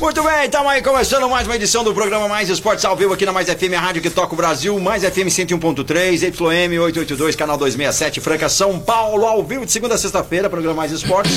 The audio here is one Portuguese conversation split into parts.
Muito bem, estamos aí começando mais uma edição do programa Mais Esportes ao vivo aqui na Mais FM, a rádio que toca o Brasil, Mais FM 101.3, YM 882, canal 267, Franca, São Paulo, ao vivo de segunda a sexta-feira, programa Mais Esportes.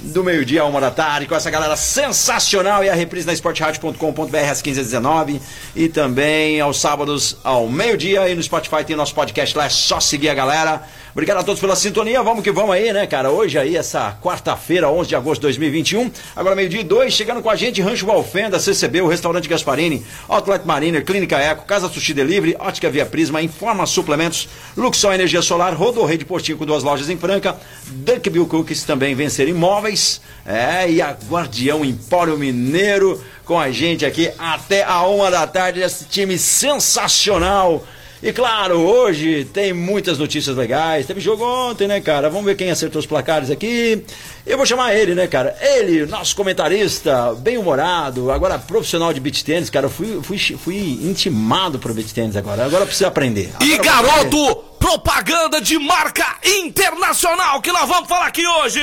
Do meio-dia a uma da tarde, com essa galera sensacional e a reprise na esportradio.com.br às 15h19 e também aos sábados ao meio-dia e no Spotify tem nosso podcast lá, é só seguir a galera. Obrigado a todos pela sintonia, vamos que vamos aí, né, cara? Hoje aí, essa quarta-feira, 11 de agosto de 2021, agora meio-dia e dois, chegando com a gente, Rancho Valfenda, CCB, o Restaurante Gasparini, Outlet Mariner, Clínica Eco, Casa Sushi Delivery, Ótica Via Prisma, Informa Suplementos, Luxol Energia Solar, Rodorrei de Postinho com duas lojas em Franca, Dunkville Cookies, também Vencer Imóveis, é, e a Guardião Empório Mineiro, com a gente aqui até a uma da tarde, esse time sensacional. E claro, hoje tem muitas notícias legais. Teve jogo ontem, né, cara? Vamos ver quem acertou os placares aqui. Eu vou chamar ele, né, cara? Ele, nosso comentarista, bem-humorado, agora profissional de beat tênis, cara. Eu fui, fui, fui intimado pro beat tênis agora. Agora eu preciso aprender. E Agora eu vou aprender. garoto, propaganda de marca internacional que nós vamos falar aqui hoje.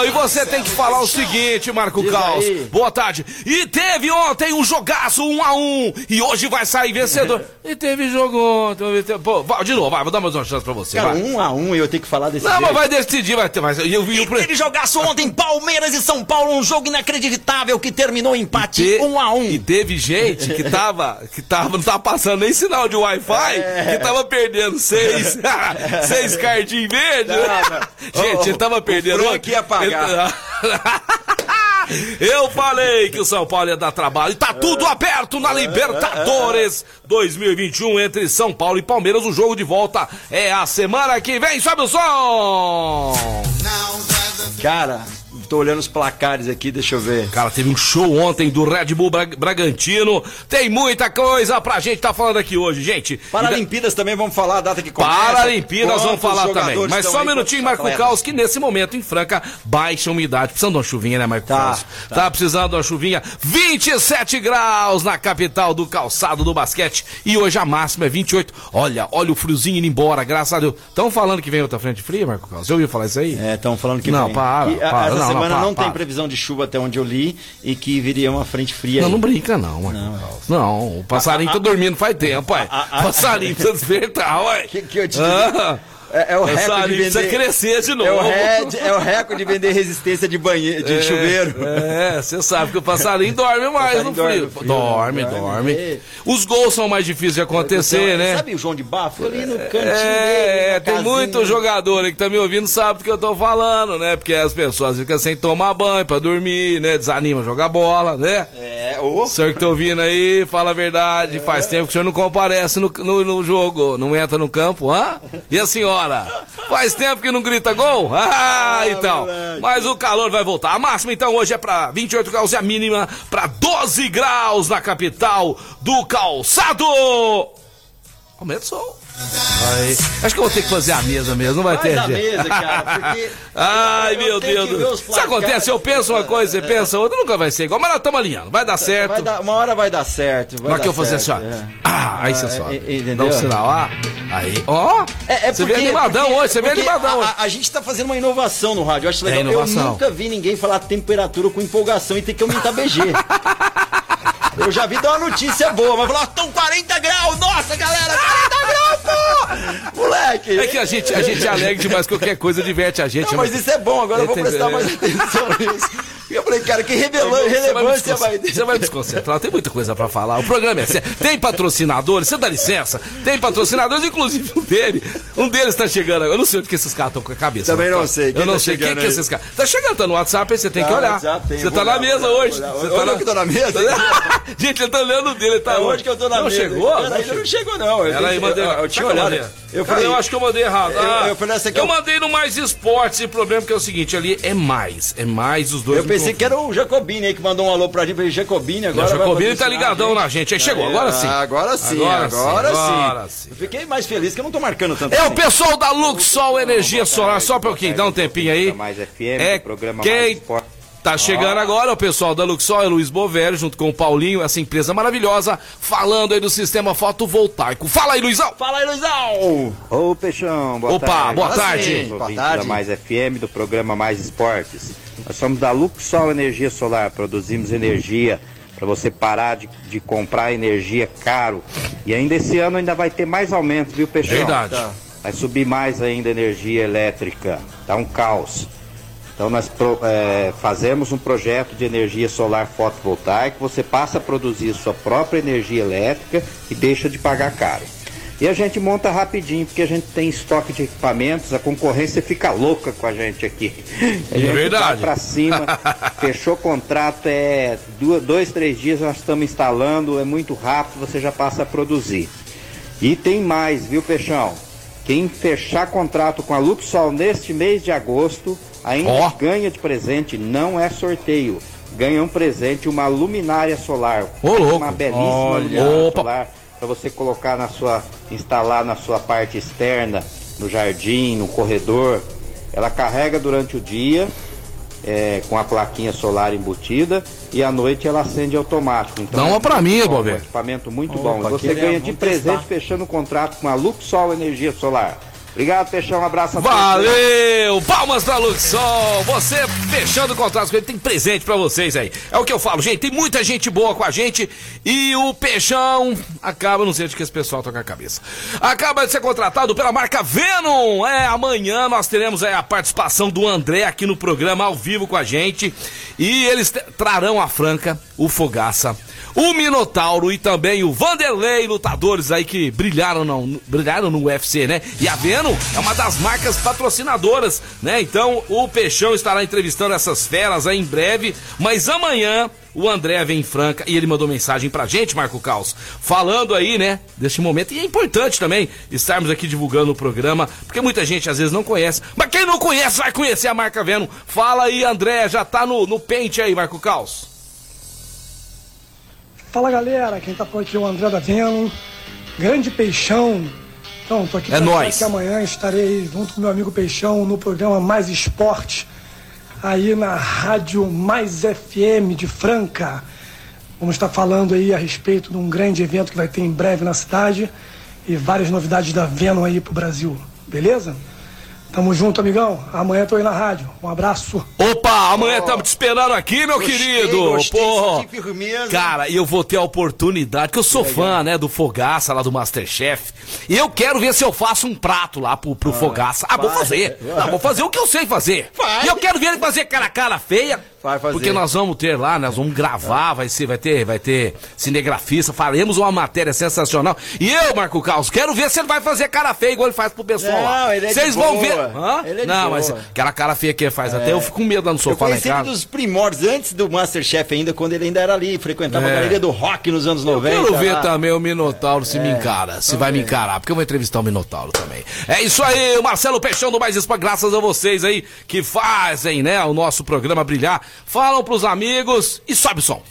Não, e você tem que falar o seguinte, Marco Caos. Boa tarde. E teve ontem um jogaço um a um e hoje vai sair vencedor. e teve jogo ontem. Pô, de novo, vai, vou dar mais uma chance pra você. Cara, vai. um a um eu tenho que falar desse Não, jeito. mas vai decidir, vai ter mais. Eu vi o pre- Teve jogaço ontem, Palmeiras e São Paulo, um jogo inacreditável que terminou em empate Te- um a um. E teve gente que tava, que tava, não tava passando nem sinal de Wi-Fi, É. que tava perdendo seis, seis cardinhos verdes. Gente, ele tava o perdendo. Frank ia pagar. Eu falei que o São Paulo ia dar trabalho. E tá tudo aberto na Libertadores 2021 entre São Paulo e Palmeiras. O jogo de volta é a semana que vem. Sobe o som! Cara, tô olhando os placares aqui, deixa eu ver. Cara, teve um show ontem do Red Bull Bra- Bragantino. Tem muita coisa pra gente tá falando aqui hoje, gente. Paralimpíadas também vamos falar a data que começa. Paralimpíadas vamos falar também. Mas só um minutinho, Marco atletas. Caos, que nesse momento em Franca baixa umidade. Precisando de uma chuvinha, né, Marco Tá, Caos? tá. Tá. precisando de uma chuvinha. 27 graus na capital do calçado do basquete. E hoje a máxima é 28. Olha, olha o friozinho indo embora, graças a Deus. Estão falando que vem outra frente fria, Marco Caos? Você ouviu falar isso aí? É, estão falando que Não, vem. para, Que, para, não, não, semana para, não tem previsão de chuva até onde eu li e que viria uma frente fria. Não, aí. não brinca não, Marco Caos. Não, o passarinho tá dormindo faz tempo, ué. a- a- passarinho precisa despertar, ué. Que- que eu te Ah, É, é o recorde de passarinho precisa vender. crescer de novo. É o, red- é o recorde de vender resistência de banheiro, de É, chuveiro. É, você sabe que o passarinho dorme mais no frio. dorme Dorme, frio, dorme. dorme. Os gols são mais difíceis de acontecer, Então, né? Sabe o João de Bafo? Ali no cantinho É, na tem muito jogador aí que tá me ouvindo sabe do que eu tô falando, né? Porque as pessoas ficam sem tomar banho pra dormir, né? Desanima a jogar bola, né? É, ô. O senhor que tá ouvindo aí, fala a verdade. Faz tempo que o senhor não comparece no, no, no jogo, não entra no campo, hã? E a senhora? Faz tempo que não grita gol? Ah, então. moleque. Mas o calor vai voltar. A máxima, então, hoje é pra 28 graus e a mínima pra 12 graus na capital do calçado. Aumenta o som. Aí. Acho que eu vou ter que fazer a mesa mesmo, não vai Faz ter a jeito. mesa, cara, porque Ai, eu meu Deus Isso acontece, eu penso uma coisa, você pensa outra, nunca vai ser igual, mas nós estamos alinhando, vai dar certo. vai dar, uma hora vai dar certo. Vai dar que eu fazer assim, ó. é. Ah, aí você Ah, sobe. é, é, Dá um entendeu? sinal, ah. Aí, ó. É, é você porque, vem animadão porque- hoje, você vem animadão a, hoje. a, a gente tá fazendo uma inovação no rádio, eu acho legal. É inovação. Eu nunca vi ninguém falar temperatura com empolgação e ter que aumentar BG. eu já vi dar uma notícia boa, mas falar, estão 40 graus, nossa galera, 40 graus! Moleque! É que a gente, a gente é alegre demais, qualquer coisa diverte a gente. Não, mas isso é bom, agora eu vou prestar mais atenção nisso. Eu falei, cara, que relevância vai desconcentrar, você vai me desconcentrar, tem muita coisa pra falar. O programa é sério. Tem patrocinadores, você dá licença? Tem patrocinadores, inclusive um dele. Um deles tá chegando agora. Eu não sei onde que esses caras estão com a cabeça. Também né, não sei. Quem Eu não tá sei quem que é esses caras. Tá chegando, tá no WhatsApp, aí você tem que Tá, olhar. WhatsApp tem, Você eu tá na olhar, mesa olhar, hoje. olhar. Você tá eu que tô na mesa. Gente, ele tá olhando o dele, ele tá É onde? hoje que eu tô na não mesa. chegou? Pera aí, Não não chegou, não. Eu, Pera aí, eu, eu, eu tinha olhado. Eu, falei, eu acho que eu mandei errado. Ah, eu, eu, falei, eu, eu mandei no Mais Esportes. E o problema é que é o seguinte: ali é mais. É mais os dois. Eu pensei que era o Jacobini aí que mandou um alô pra gente. Falei, Jacobini agora. O Jacobini tá ligadão na gente. Aí chegou, agora sim. Agora sim, agora, agora sim. Agora sim. Eu fiquei mais feliz que eu não tô marcando tanto. É assim. o pessoal da Luxol Energia Solar. Só pra quem dá um tempinho aí. Mais FM, é programa quem... mais esporte Tá chegando agora o pessoal da Luxol, é Luiz Bovério, junto com o Paulinho, essa empresa maravilhosa, falando aí do sistema fotovoltaico. Fala aí, Luizão! Fala aí, Luizão! Ô, Peixão, boa Opa, tarde. boa tarde! Sim, boa tarde. Da Mais FM, do programa Mais Esportes. Nós somos da Luxol Energia Solar, produzimos energia para você parar de, de, comprar energia caro. E ainda esse ano ainda vai ter mais aumento, viu, Peixão? Verdade. Vai subir mais ainda a energia elétrica. Tá um caos. Então nós é, fazemos um projeto de energia solar fotovoltaica, você passa a produzir sua própria energia elétrica e deixa de pagar caro. E a gente monta rapidinho, porque a gente tem estoque de equipamentos, a concorrência fica louca com a gente aqui. A gente é verdade. vai pra cima, fechou contrato, é dois, três dias nós estamos instalando, é muito rápido, você já passa a produzir. E tem mais, viu, Peixão? Quem fechar contrato com a Luxol neste mês de agosto, ainda oh. ganha de presente, não é sorteio. Ganha um presente, uma luminária solar. Ô, uma belíssima Olha. luminária Opa. solar para você colocar na sua, instalar na sua parte externa, no jardim, no corredor. Ela carrega durante o dia é, com a plaquinha solar embutida e à noite ela acende automático. Então, Dá uma é para mim, bom, Um equipamento muito Opa, bom. Você ganha de presente testar. fechando o contrato com a Luxol Energia Solar. Obrigado, Peixão. Um abraço a todos. Valeu! Palmas pra Luxol! Você fechando o contrato com ele, tem presente pra vocês aí. É o que eu falo, gente. Tem muita gente boa com a gente e o Peixão acaba, não sei de que esse pessoal toca a cabeça. Acaba de ser contratado pela marca Venom. É, amanhã nós teremos a participação do André aqui no programa ao vivo com a gente e eles trarão a Franca, o Fogaça o Minotauro e também o Vanderlei, lutadores aí que brilharam no, brilharam no UFC, né? E a Venom é uma das marcas patrocinadoras, né? Então o Peixão estará entrevistando essas feras aí em breve, mas amanhã o André vem em Franca e ele mandou mensagem pra gente, Marco Caos, falando aí, né, deste momento. E é importante também estarmos aqui divulgando o programa, porque muita gente às vezes não conhece. Mas quem não conhece vai conhecer a marca Venom. Fala aí, André, já tá no, no pente aí, Marco Caos. Fala galera, quem tá por aqui é o André da Venom, grande Peixão. Então, tô aqui é nós. que amanhã estarei junto com meu amigo Peixão no programa Mais Esporte, aí na Rádio Mais FM de Franca. Vamos estar falando aí a respeito de um grande evento que vai ter em breve na cidade e várias novidades da Venom aí pro Brasil, beleza? Tamo junto, amigão. Amanhã tô aí na rádio. Um abraço. Opa, amanhã estamos oh, te esperando aqui, meu gostei, querido. Gostei, Pô, cara, eu vou ter a oportunidade, que eu sou fã, né, do Fogaça lá do Masterchef. E eu quero ver se eu faço um prato lá pro, pro ah, Fogaça. Ah, vou fazer. Não, vou fazer o que eu sei fazer. Vai. E eu quero ver ele fazer cara cara feia Vai fazer. Porque nós vamos ter lá, nós vamos gravar, vai ser, vai ter, vai ter cinegrafista, faremos uma matéria sensacional. E eu, Marco Carlos, quero ver se ele vai fazer cara feia igual ele faz pro pessoal lá. Ele é Vocês vão boa. ver. Hã? Ele é não, boa. mas aquela cara feia que ele faz, é. até eu fico com medo lá no sofá eu em casa. dos primórdios, antes do Masterchef ainda, quando ele ainda era ali, frequentava é. a galeria do rock nos anos 90. Eu quero ver lá. também o Minotauro se é. me encara, se também. vai me encarar, porque eu vou entrevistar o Minotauro também. É isso aí, o Marcelo Peixão do Mais Expa, graças a vocês aí que fazem, né, o nosso programa brilhar. Falam pros amigos e sobe o som.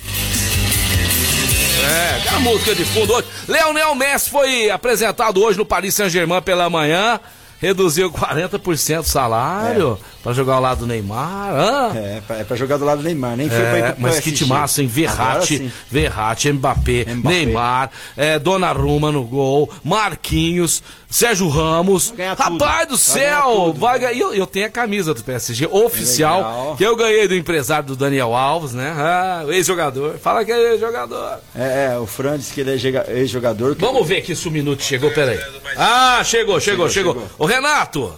É, a música de fundo hoje. Leonel Messi foi apresentado hoje no Paris Saint-Germain pela manhã. Reduziu 40% o salário. É. Pra jogar ao lado do Neymar. Ah. É, pra, é pra jogar do lado do Neymar, nem foi é, pra ir pro Mas que timaço, hein? Verratti, Verratti, Mbappé, Mbappé, Neymar, é, Donnarumma no gol, Marquinhos, Sérgio Ramos. Rapaz do céu! Vai ganhar. Eu, eu tenho a camisa do PSG oficial, que eu ganhei do empresário do Daniel Alves, né? Ah, ex-jogador. Fala que é ex-jogador. É, é, o Fran disse que ele é ex-jogador. Vamos ver aqui se o minuto chegou, peraí. Ah, chegou, chegou, chegou. chegou. Ô Renato!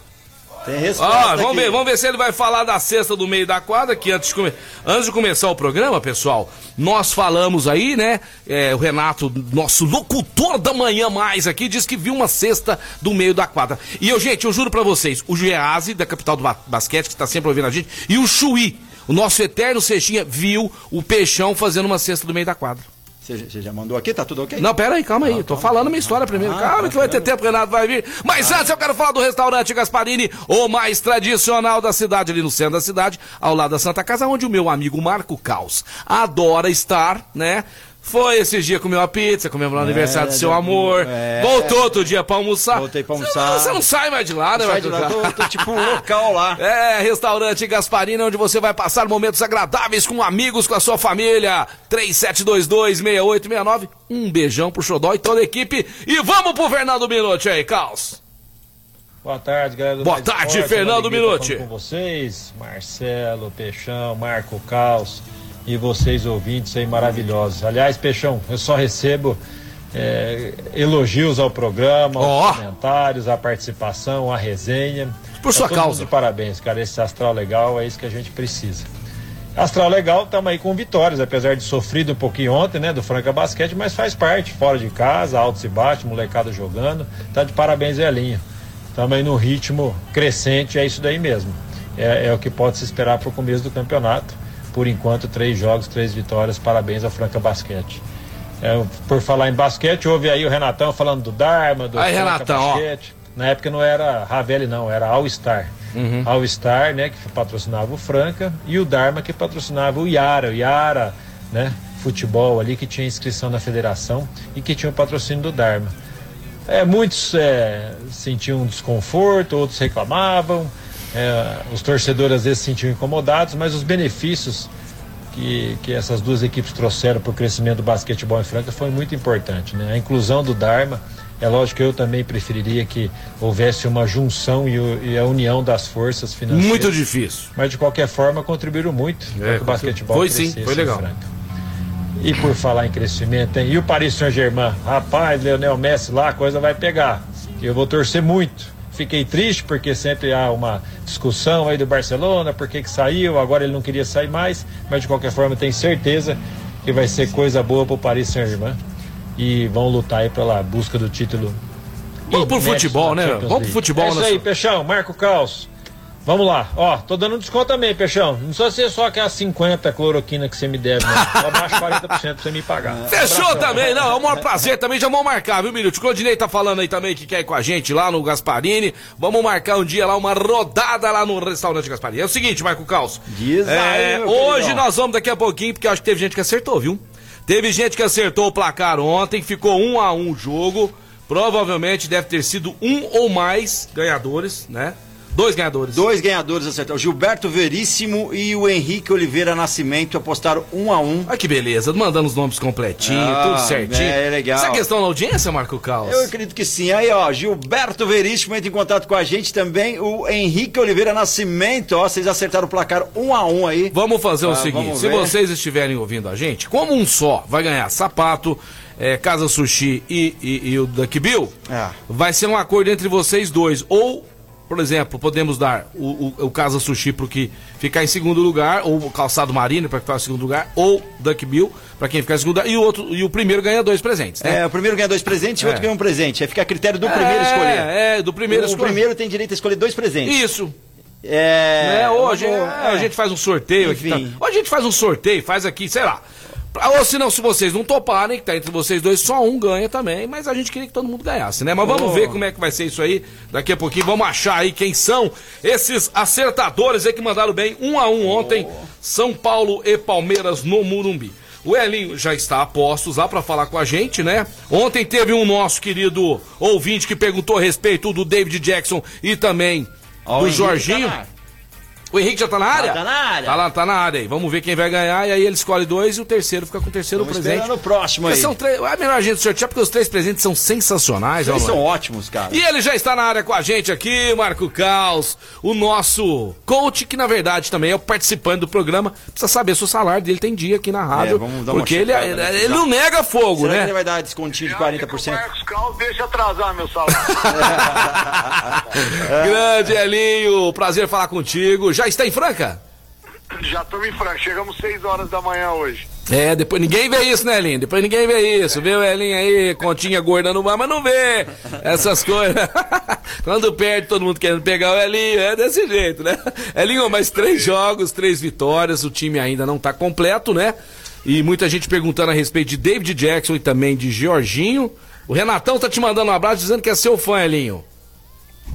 Tem resposta ah, vamos ver, vamos ver se ele vai falar da cesta do meio da quadra, que antes de, come... antes de começar o programa, pessoal, nós falamos aí, né? É, o Renato, nosso locutor da manhã mais aqui, disse que viu uma cesta do meio da quadra. E eu, gente, eu juro para vocês, o Geazi, da capital do basquete, que tá sempre ouvindo a gente, e o Chuí, o nosso eterno cestinha, viu o Peixão fazendo uma cesta do meio da quadra. Você, já mandou aqui? Tá tudo ok? Não, pera aí, calma aí. Tô falando minha história primeiro. Ah, calma que vai ter tempo, Renato vai vir. Mas antes eu quero falar do restaurante Gasparini, o mais tradicional da cidade, ali no centro da cidade, ao lado da Santa Casa, onde o meu amigo Marco Caos adora estar, né? Foi esses dias comer uma pizza, comemos no aniversário do seu amor. é. Voltou outro dia pra almoçar. Voltei pra Você- almoçar. Você não sai mais de lá, né, Sai de lá, tô, tô tipo um local lá. É, restaurante Gasparini, onde você vai passar momentos agradáveis com amigos, com a sua família. 37226869. Um beijão pro Xodó e toda a equipe. E vamos pro Fernando Minuti aí, Caos. Boa tarde, galera. do Boa Mais tarde, Esporte, Fernando Minuti. Com vocês, Marcelo, Peixão, Marco Caos e vocês ouvintes aí maravilhosos. Aliás, Peixão, eu só recebo é, elogios ao programa, aos comentários, à participação, à resenha. Por sua Tá mundo causa. Parabéns, cara. Esse astral legal é isso que a gente precisa. Astral legal, estamos aí com vitórias, apesar de sofrido um pouquinho ontem, né, do Franca Basquete, mas faz parte, fora de casa, altos e baixos, molecada jogando. Tá de parabéns, Elinho. Estamos aí no ritmo crescente, é isso daí mesmo. É, é o que pode se esperar para o começo do campeonato. Por enquanto, três jogos, três vitórias. Parabéns ao Franca Basquete. É, por falar em basquete, houve aí o Renatão falando do Dharma, do Aí, Franca Renatão, ó. Basquete. Na época não era Ravelli, não, era All Star. Uhum. All Star, né, que patrocinava o Franca, e o Dharma que patrocinava o Yara. O Yara, né, futebol ali que tinha inscrição na federação e que tinha o patrocínio do Dharma. É, muitos é, sentiam desconforto, outros reclamavam, é, os torcedores às vezes se sentiam incomodados, mas os benefícios que, que essas duas equipes trouxeram para o crescimento do basquetebol em Franca foi muito importante. Né? A inclusão do Dharma, é lógico que eu também preferiria que houvesse uma junção e, o- e a união das forças financeiras. Muito difícil. Mas de qualquer forma contribuíram muito para que o basquetebol Foi sim, foi em legal. Franca. E por falar em crescimento, hein? e o Paris Saint-Germain? Rapaz, Leonel Messi lá, a coisa vai pegar. Eu vou torcer muito. Fiquei triste porque sempre há uma discussão aí do Barcelona, por que que saiu, agora ele não queria sair mais, mas de qualquer forma tenho certeza que vai ser coisa boa pro Paris Saint-Germain e vão lutar aí pela busca do título. Vamos pro futebol, né? Vamos pro futebol, É isso né, aí? Peixão, Marco Caos. Vamos lá, ó, tô dando um desconto também, Peixão. Não precisa ser só aquelas 50 cloroquina que você me deve, não. Só abaixo 40% pra você me pagar. Fechou Abração. também, não, é o maior prazer também, já vamos marcar, viu, Minuto? O Claudinei tá falando aí também que quer ir com a gente lá no Gasparini, vamos marcar um dia lá, uma rodada lá no restaurante Gasparini. É o seguinte, Marco Caos, Diz aí, é, meu hoje nós vamos daqui a pouquinho, porque eu acho que teve gente que acertou, viu? Teve gente que acertou o placar ontem, ficou um a um o jogo, provavelmente deve ter sido um ou mais ganhadores, né? Dois ganhadores. Dois ganhadores acertaram. O Gilberto Veríssimo e o Henrique Oliveira Nascimento apostaram um a um. Olha que beleza, mandando os nomes completinhos, Ah, tudo certinho. é legal. Essa questão da audiência, Marco Caos? Eu acredito que sim. Aí, ó, Gilberto Veríssimo entra em contato com a gente também. O Henrique Oliveira Nascimento, ó, vocês acertaram o placar um a um aí. Vamos fazer o Ah, seguinte: vamos se vocês estiverem ouvindo a gente, como um só vai ganhar sapato, é, Casa Sushi e, e- e o Duck Bill, Ah. vai ser um acordo entre vocês dois. Ou, por exemplo, podemos dar o, o, o Casa Sushi pro que ficar em segundo lugar, ou o Calçado Marino para ficar em segundo lugar, ou Duck Bill para quem ficar em segundo lugar, e o, outro, e o primeiro ganha dois presentes, né? É, o primeiro ganha dois presentes e o outro É. ganha um presente. Aí fica a critério do primeiro escolher. É, do primeiro o escolher. primeiro tem direito a escolher dois presentes. Isso. É. É, hoje vamos- a gente faz um sorteio aqui. Enfim. Tá? Hoje a gente faz um sorteio, faz aqui, sei lá. Pra- Ou se não, se vocês não toparem, que tá entre vocês dois, só um ganha também, mas a gente queria que todo mundo ganhasse, né? Mas vamos Oh. ver como é que vai ser isso aí daqui a pouquinho. Vamos achar aí quem são esses acertadores aí que mandaram bem um a um ontem, São Paulo e Palmeiras no Murumbi. O Elinho já está a postos lá pra falar com a gente, né? Ontem teve um nosso querido ouvinte que perguntou a respeito do David Jackson e também Ó, o do Jorginho. tá na- O Henrique já tá na área? tá na área. Tá lá, tá na área aí. Vamos ver quem vai ganhar. E aí ele escolhe dois e o terceiro fica com o terceiro Vamos presente. esperando o próximo Porque aí. São três, é melhor a gente sortear porque os três presentes são sensacionais. Eles são ótimos, cara. E ele já está na área com a gente aqui, Marco Caos, o nosso coach, que na verdade também é o participante do programa. Precisa saber se o salário dele tem dia aqui na rádio. É, vamos dar uma porque ele, checada, ele, né? ele não nega fogo, Será que ele né? vai dar descontinho de Já 40%? fica com o Marcos Cal, deixa atrasar meu salário. Grande Elinho, prazer falar contigo. Já está em Franca? Já estamos em Franca, chegamos 6 horas da manhã hoje. É, depois ninguém vê isso, né, Elinho? Depois ninguém vê isso. Vê o Elinho aí, continha gorda no mar, mas não vê essas coisas. Quando perde, todo mundo querendo pegar o Elinho, é desse jeito, né? Elinho, mais três jogos, três vitórias, o time ainda não tá completo, né? E muita gente perguntando a respeito de David Jackson e também de Jorginho. O Renatão tá te mandando um abraço dizendo que é seu fã, Elinho.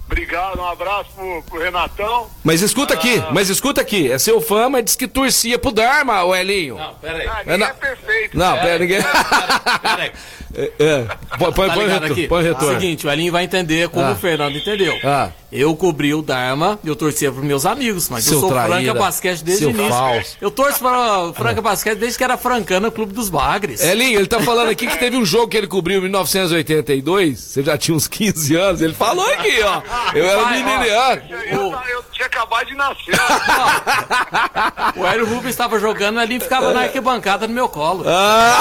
Obrigado, um abraço pro, pro Renatão. Mas escuta aqui, mas escuta aqui. É seu fã, mas diz que torcia pro Dharma, o Elinho. Não, pera aí. Ah, ninguém não- é perfeito. Não, pera, ninguém. Pera aí. É, é. Põe, põe, Tá põe, ligado retor- aqui? põe retorno. Seguinte, o Elinho vai entender como Ah. o Fernando entendeu. Ah. Eu cobri o Dharma e eu torcia pros meus amigos, mas Seu eu sou traíra. Franca Basquete desde o início. falso. Eu torço para o Franca Basquete desde que era Francana Clube dos Bagres. Elinho, ele tá falando aqui que teve um jogo que ele cobriu em 1982. Você já tinha uns 15 anos. Ele falou aqui, ó. Eu era menino. Eu, eu tinha acabado de nascer. O Hélio Rubens estava jogando, o Elinho ficava na arquibancada no meu colo. Ah!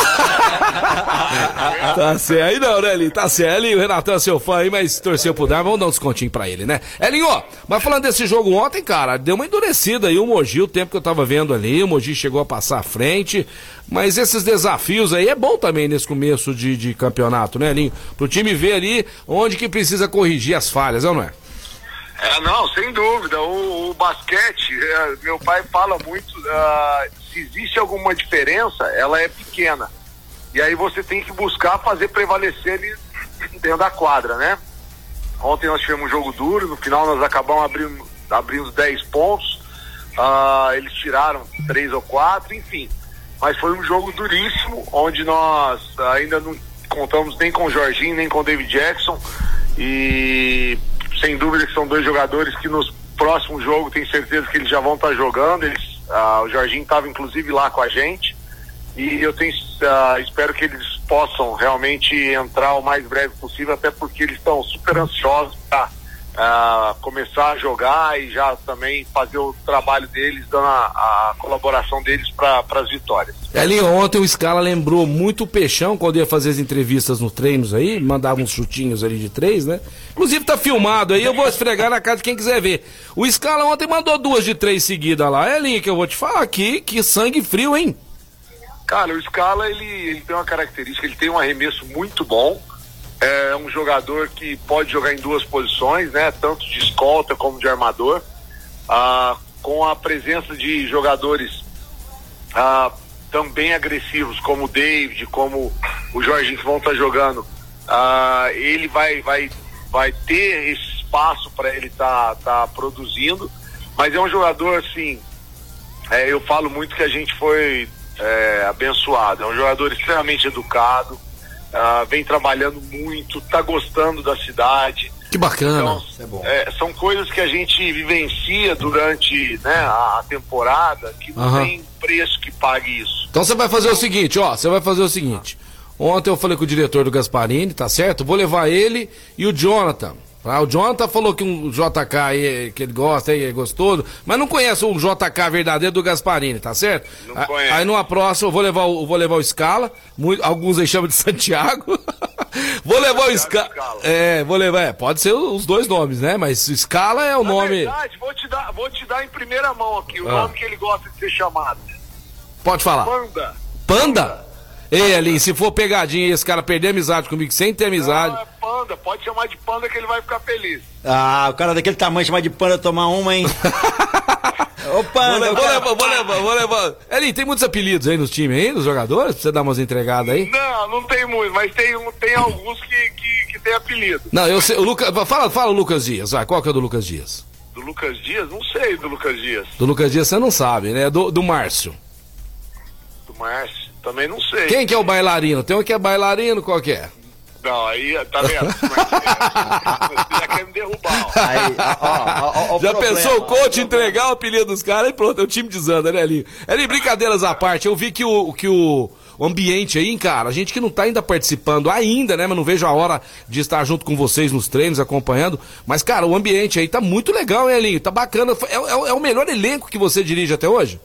tá certo. Aí não, né, Elinho? Tá certo. Elinho, o Renatão é seu fã aí, mas torceu pro Dharma. Vamos dar um descontinho pra ele, né? Elinho, ó, mas falando desse jogo ontem, cara, deu uma endurecida aí o Mogi, o tempo que eu tava vendo ali. O Mogi chegou a passar à frente. Mas esses desafios aí é bom também nesse começo de, de campeonato, né, Elinho? Pro time ver ali onde que precisa corrigir as falhas, não é? É, não, sem dúvida. O, o basquete, é, meu pai fala muito, ah, se existe alguma diferença, ela é pequena. E aí você tem que buscar fazer prevalecer ali dentro da quadra, né? Ontem nós tivemos um jogo duro, no final nós acabamos abrindo, abrindo 10 pontos. Ah, eles tiraram três ou quatro, enfim. Mas foi um jogo duríssimo, onde nós ainda não contamos nem com o Jorginho, nem com o David Jackson. E sem dúvida que são dois jogadores que nos próximos jogos tenho certeza que eles já vão estar jogando. Eles, ah, o Jorginho estava inclusive lá com a gente. E eu tenho, ah, espero que eles possam realmente entrar o mais breve possível, até porque eles estão super ansiosos para começar a jogar e já também fazer o trabalho deles, dando a, a colaboração deles para as vitórias. Elinho, ontem o Scala lembrou muito o Peixão quando ia fazer as entrevistas nos treinos aí, mandava uns chutinhos ali de três, né? Inclusive tá filmado aí, eu vou esfregar na cara de quem quiser ver. O Scala ontem mandou duas de três seguidas lá. Elinho, que eu vou te falar aqui, que sangue frio, hein? Cara, o Scala ele, ele tem uma característica, ele tem um arremesso muito bom. É um jogador que pode jogar em duas posições, né? Tanto de escolta como de armador. Ah, com a presença de jogadores ah, também agressivos, como o David, como o Jorginho que vão estar jogando, ah, ele vai, vai, vai ter esse espaço para ele estar tá, tá produzindo. Mas é um jogador assim. é, eu falo muito que a gente foi é, abençoado. É um jogador extremamente educado, ah, vem trabalhando muito, tá gostando da cidade. Que bacana. Então, é, são coisas que a gente vivencia durante né, a, temporada que não Aham. tem preço que pague isso. Então você vai fazer o seguinte, ó, você vai fazer o seguinte. Ontem eu falei com o diretor do Gasparini, tá certo? Vou levar ele e o Jonathan. Ah, o Jonathan falou que um JK aí, que ele gosta, aí, é gostoso, mas não conhece o JK verdadeiro do Gasparini, tá certo? Não A- conhece. Aí numa próxima eu vou levar o, vou levar o Scala, muito- alguns aí chamam de Santiago. vou levar o Scala. É, vou levar, é, pode ser os dois nomes, né? Mas Scala é o Na nome. verdade, vou te, dar, vou te dar em primeira mão aqui o Ah. nome que ele gosta de ser chamado. Pode falar. Panda. Panda? Ei, Aline, se for pegadinha e esse cara perder amizade comigo sem ter amizade. Não, é panda, pode chamar de panda que ele vai ficar feliz. Ah, o cara daquele tamanho chamar de panda tomar uma, hein? Ô, Vou panda, vou cara- levar, vou levar, vou levar. Eli, tem muitos apelidos aí nos times aí, dos jogadores? Pra você dar umas entregadas aí? Não, não tem muito, mas tem, tem alguns que, que, que tem apelido. Não, eu sei. O Lucas. Fala, fala o Lucas Dias, vai. Qual que é o do Lucas Dias? Do Lucas Dias? Não sei do Lucas Dias. Do Lucas Dias você não sabe, né? Do, do Márcio. Do Márcio? Também não sei. Quem que é o bailarino? Tem um que é bailarino, qual que é? Não, aí, tá vendo? Você já quer me derrubar, ó. Aí, ó, ó, ó, ó, o Já problema. pensou o coach entregar o apelido dos caras e pronto, é o time desanda, né, Eli? Eli, brincadeiras à parte, eu vi que o, que o, o ambiente aí, cara, a gente que não tá ainda participando ainda, né, mas não vejo a hora de estar junto com vocês nos treinos, acompanhando, mas, cara, o ambiente aí tá muito legal, hein, Elinho? Tá bacana, é, é- é o melhor elenco que você dirige até hoje?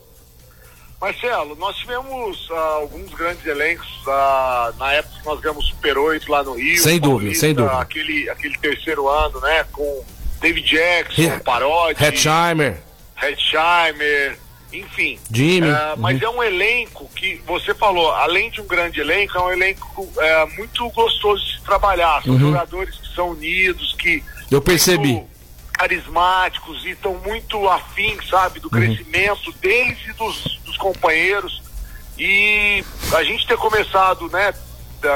Marcelo, nós tivemos ah, alguns grandes elencos ah, na época que nós ganhamos Super 8 lá no Rio. Sem dúvida, Paulista, sem dúvida. Aquele, aquele terceiro ano, né? Com David Jackson, He- Parodi, Hetzheimer, Hetzheimer, enfim. Jimmy, Ah, mas uhum. é um elenco que, você falou, além de um grande elenco, é um elenco é, muito gostoso de se trabalhar. São jogadores que são unidos, que Uhum. Eu percebi. Carismáticos e estão muito afins, sabe, do Uhum. crescimento deles e dos, dos companheiros. E a gente ter começado, né,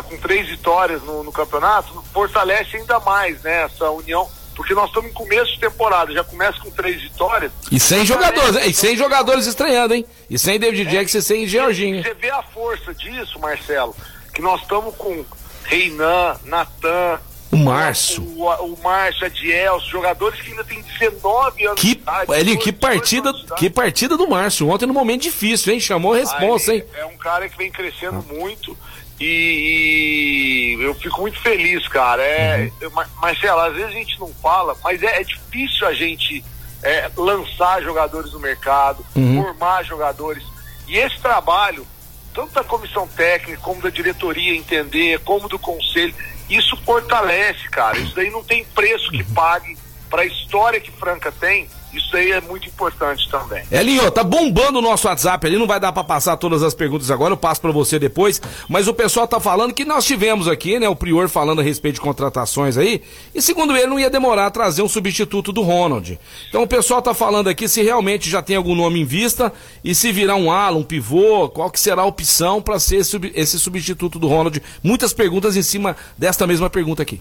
com três vitórias no, no campeonato, fortalece ainda mais, né, essa união, porque nós estamos em começo de temporada, já começa com três vitórias. E sem jogadores, hein? E sem jogadores estreando, hein? E sem David Jackson e sem Georginho. Você vê a força disso, Marcelo, que nós estamos com Reinan, Natan, O Márcio. o, o Márcio, Adiel, os jogadores que ainda têm 19 anos Que, de idade. Que 18 partida, que partida do Márcio. Ontem no momento difícil, hein? Chamou a responsa, Ah, hein? É um cara que vem crescendo muito e, e eu fico muito feliz, cara. É, Mar- Marcelo, às vezes a gente não fala, mas é, é difícil a gente é, lançar jogadores no mercado, formar jogadores. E esse trabalho, tanto da comissão técnica, como da diretoria entender, como do conselho, isso fortalece, cara. Isso daí não tem preço que pague para a história que Franca tem. Isso aí é muito importante também. Elinho, tá bombando o nosso WhatsApp ali, não vai dar pra passar todas as perguntas agora, eu passo pra você depois, mas o pessoal tá falando que nós tivemos aqui, né, o Prior falando a respeito de contratações aí, e segundo ele não ia demorar a trazer um substituto do Ronald. Então o pessoal tá falando aqui se realmente já tem algum nome em vista e se virar um ala, um pivô, qual que será a opção pra ser esse substituto do Ronald. Muitas perguntas em cima desta mesma pergunta aqui.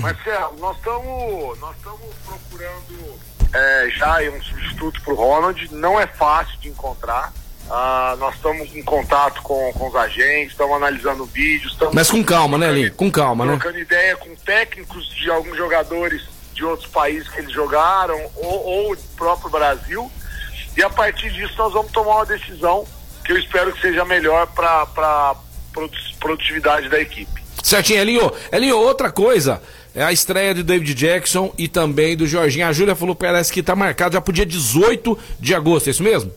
Marcelo, nós estamos nós estamos procurando é, já um substituto para o Ronald. Não é fácil de encontrar. Ah, nós estamos em contato com, com os agentes, estamos analisando vídeos. Estamos Mas com calma, né, Elinho? Com calma, né? trocando ideia com técnicos de alguns jogadores de outros países que eles jogaram ou, ou do próprio Brasil. E a partir disso nós vamos tomar uma decisão que eu espero que seja melhor para a produtividade da equipe. Certinho, Elinho. Elinho, outra coisa. É a estreia do David Jackson e também do Jorginho. A Júlia falou, parece que tá marcado já pro dia 18 de agosto, é isso mesmo?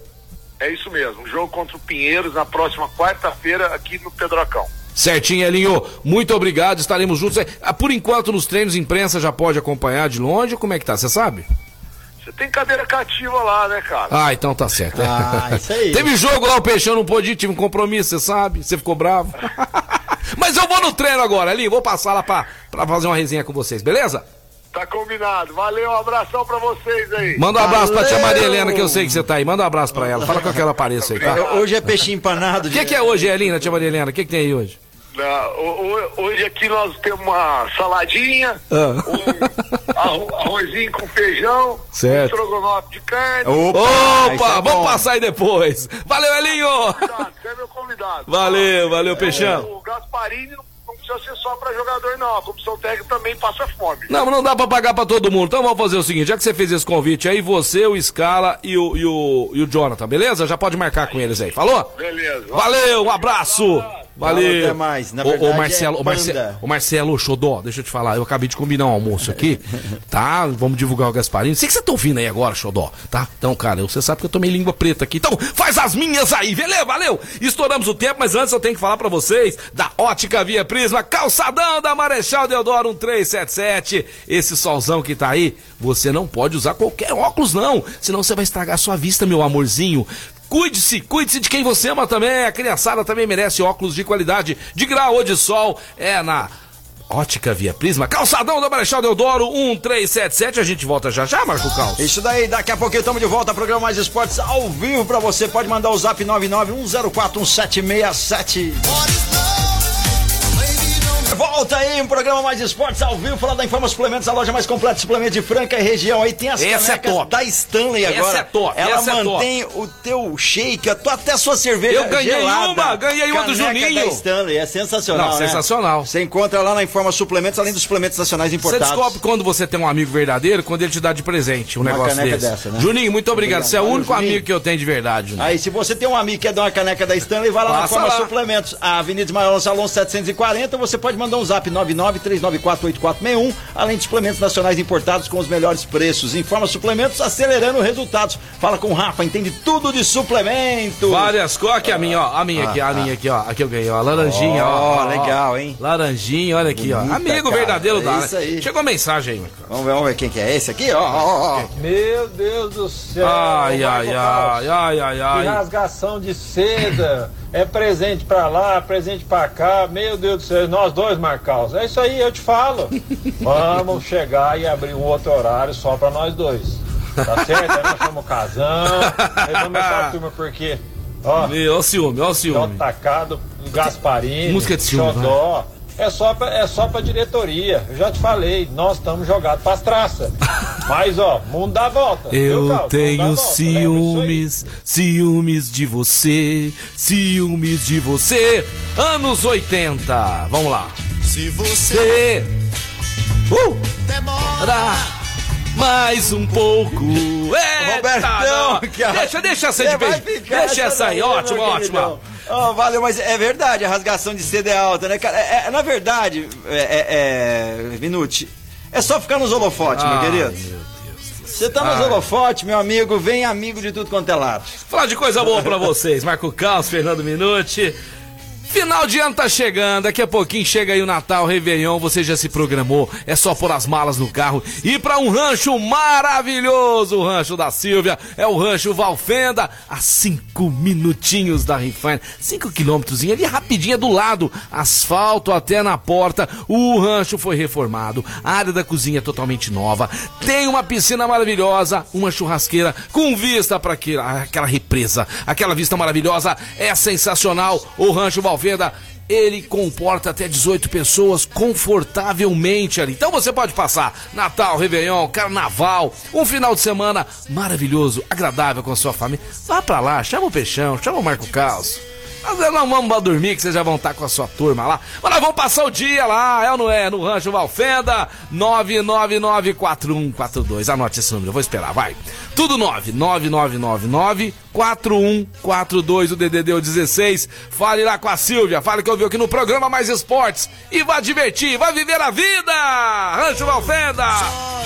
É isso mesmo, jogo contra o Pinheiros na próxima quarta-feira aqui no Pedrocão. Certinho, Elinho. Muito obrigado, estaremos juntos. Ah, Por enquanto, nos treinos, imprensa já pode acompanhar de longe. Como é que tá? Você sabe? Você tem cadeira cativa lá, né, cara? Ah, então tá certo. Ah, isso aí. Teve jogo lá, o Peixão não pôde ir, tive um compromisso, você sabe? Você ficou bravo. Mas eu vou no treino agora, Elinho. Vou passar lá pra, pra fazer uma resenha com vocês, beleza? Tá combinado. Valeu, um abração pra vocês aí. Manda um abraço pra tia Valeu! Maria Helena, que eu sei que você tá aí. Manda um abraço pra ela. Fala com aquela aparêça aí, tá? Hoje é peixe empanado. O que, que é hoje, Helena, tia Maria Helena? O que, que tem aí hoje? Ho- hoje aqui nós temos uma saladinha, Ah. um arro- arrozinho com feijão, Certo. um estrogonofe de carne. Opa, Opa, é vamos bom. passar aí depois. Valeu, Elinho! Você é meu convidado. Valeu, valeu, Peixão. O Gasparini não, não precisa ser só pra jogador, não. A comissão técnica também passa fome. Não, mas não dá pra pagar pra todo mundo. Então vamos fazer o seguinte: já que você fez esse convite aí, você, o Scala e o, e o, e o Jonathan, beleza? Já pode marcar com eles aí. Falou? Beleza. Valeu, um abraço! Valeu! até mais. Na verdade, ô, Marcelo, é ô, Marce- banda. ô, Marcelo, Xodó, deixa eu te falar, eu acabei de combinar um almoço aqui, tá? Vamos divulgar o Gasparinho. Sei que você tá ouvindo aí agora, Xodó, tá? Então, cara, você sabe que eu tomei língua preta aqui. Então, faz as minhas aí, valeu, valeu! Estouramos o tempo, mas antes eu tenho que falar pra vocês da Ótica Via Prisma, calçadão da Marechal Deodoro 1377. Esse solzão que tá aí, você não pode usar qualquer óculos, não, senão você vai estragar sua vista, meu amorzinho. Cuide-se, cuide-se de quem você ama também. A criançada também merece óculos de qualidade, de grau ou de sol. É na Ótica Via Prisma, calçadão da Marechal Deodoro 1377. A gente volta já já, Marco Caos. Isso daí, daqui a pouquinho estamos de volta. Programa Mais Esportes ao vivo pra você. Pode mandar o zap 991041767. Volta aí, um programa Mais Esportes ao vivo, falar da Informa Suplementos, a loja mais completa de suplementos de Franca e região. Aí tem as Essa é top. da Stanley Essa agora. é top, Ela essa é mantém o teu shake, a tua- até a sua cerveja Eu ganhei gelada. uma, ganhei uma do Juninho. da Stanley, é sensacional, Não, né? sensacional. Você encontra lá na Informa Suplementos, além dos suplementos nacionais Você importados. descobre quando você tem um amigo verdadeiro, quando ele te dá de presente um Uma negócio caneca desse. dessa, né? Juninho, muito obrigado. Você é o único Juninho. amigo que eu tenho de verdade, Juninho. Aí, se você tem um amigo que quer dar uma caneca da Stanley, vai lá na Passa Forma lá. Suplementos, a Avenida Ismael Salão 740, você pode mandar um zap 993948461, além de suplementos nacionais importados com os melhores preços. Informa Suplementos, acelerando resultados. Fala com o Rafa, entende tudo de suplemento. Várias aqui a minha, ó. A minha aqui, a minha aqui, ó. Aqui eu ganhei, ó. Laranjinha, ó. Ó, legal, hein? Laranjinha, olha aqui, ó. Bonita, Amigo cara. verdadeiro É da. isso aí. Chegou mensagem aí. Vamos ver, vamos ver quem que é esse aqui, ó, ó, ó. Meu Deus do céu. Ai, ai, ai, Caos. ai, ai, Que ai. rasgação de seda. É presente pra lá, presente pra cá. Meu Deus do céu, nós dois, Marcaus. É isso aí, eu te falo. Vamos chegar e abrir um outro horário só pra nós dois. Tá certo? Aí nós chamamos o casão. Aí vamos pra turma, porque Ó, Meu, ó o ciúme, ó o ciúme. Tacado, um Gasparini, Música de ciúme, Xodó. É só, pra, é só pra diretoria. Eu já te falei, nós estamos jogados pras traças. Mas, ó, mundo dá volta. viu, Eu dá tenho volta, ciúmes, ciúmes de você, ciúmes de você. Anos 80, vamos lá. Se você uh, demora. mais um pouco. Eita, Robertão. Deixa, deixa essa de beijo. Deixa essa aí, meu ótimo, Ó, valeu, mas é verdade, a rasgação de CD é alta, né, cara? É, é- na verdade, é, é, é, Minute, é só ficar nos holofotes, meu Ah, querido. meu Deus. Você tá nos holofotes, meu amigo, vem amigo de tudo quanto é lado. Falar de coisa boa pra vocês. Marco Caos, Fernando Minuti. Final de ano tá chegando, daqui a pouquinho chega aí o Natal, Réveillon, você já se programou, é só pôr as malas no carro e ir pra um rancho maravilhoso, o rancho da Silvia, é o rancho Valfenda, a cinco minutinhos da Refine, cinco quilômetros, ali rapidinho é do lado, asfalto até na porta, o rancho foi reformado, a área da cozinha é totalmente nova, tem uma piscina maravilhosa, uma churrasqueira com vista para aquela, aquela represa, aquela vista maravilhosa, é sensacional, o rancho Valfenda ele comporta até 18 pessoas confortavelmente ali. Então você pode passar Natal, Réveillon, Carnaval, um final de semana maravilhoso, agradável com a sua família. Vá pra lá, chama o Peixão, chama o Marco Caos. Nós não vamos lá dormir, que vocês já vão estar com a sua turma lá. Mas nós vamos passar o dia lá, é ou não é? No Rancho Valfenda, 9994142. Anote esse número, eu vou esperar, vai. Tudo 999994142, o DDD é o 16. Fale lá com a Silvia, fale que eu vi aqui no programa Mais Esportes. E vá divertir, vai viver a vida! Rancho Valfenda!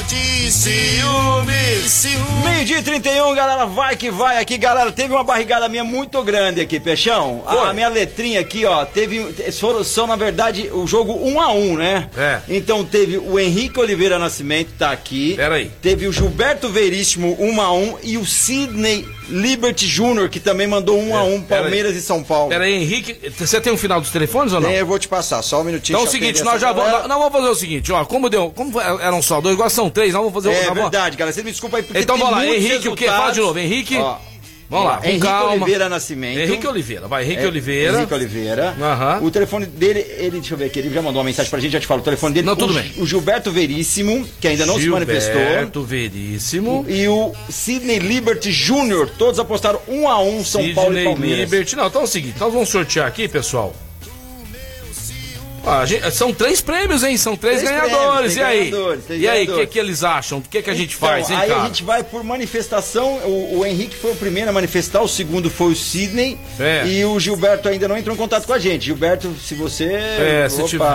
De ciúme, ciúme. Meio-dia e 31, galera, vai que vai aqui, galera. Teve uma barrigada minha muito grande aqui, Peixão. A, Foi. a minha letrinha aqui, ó, teve. Foram, são, na verdade, o jogo 1 a 1 né? É. Então teve o Henrique Oliveira Nascimento, tá aqui. Pera aí. Teve o Gilberto Veríssimo 1 a 1 e o Sidney Liberty Jr., que também mandou 1 a 1 pera aí. Palmeiras e São Paulo. Pera aí, Henrique, você tem um final dos telefones ou não? É, eu vou te passar, só um minutinho. Então é o seguinte, nós já vamos. Nós vamos fazer o seguinte, ó. Como deu. Como eram só dois, agora são três, nós vamos fazer É vamos- verdade, cara. Você me desculpa aí, porque Então vamos lá, Henrique, o quê? Fala de novo, Henrique. Ó, Vamos lá, com Henrique calma. Oliveira Nascimento. Henrique Oliveira, vai, Henrique É, Oliveira. Henrique Oliveira. Aham. O telefone dele, ele, deixa eu ver aqui, ele já mandou uma mensagem pra gente, já te falo o telefone dele. Não, tudo o, bem. O Gilberto Veríssimo, que ainda não se manifestou. Gilberto Veríssimo. E o Sidney Liberty Jr., todos apostaram um a um São Paulo e Sidney Palmeiras. Liberty. Não, então é o seguinte, nós vamos sortear aqui, pessoal. Ah, gente- são três prêmios, hein? São três, Três ganhadores. prêmios, e aí? ganhadores, e aí, o que, que eles acham? O que, que a gente Então, faz, hein, aí cara? a gente vai por manifestação. O, o Henrique foi o primeiro a manifestar, o segundo foi o Sidney. É. E o Gilberto ainda não entrou em contato com a gente. Gilberto, se você. É, se Opa, tiver-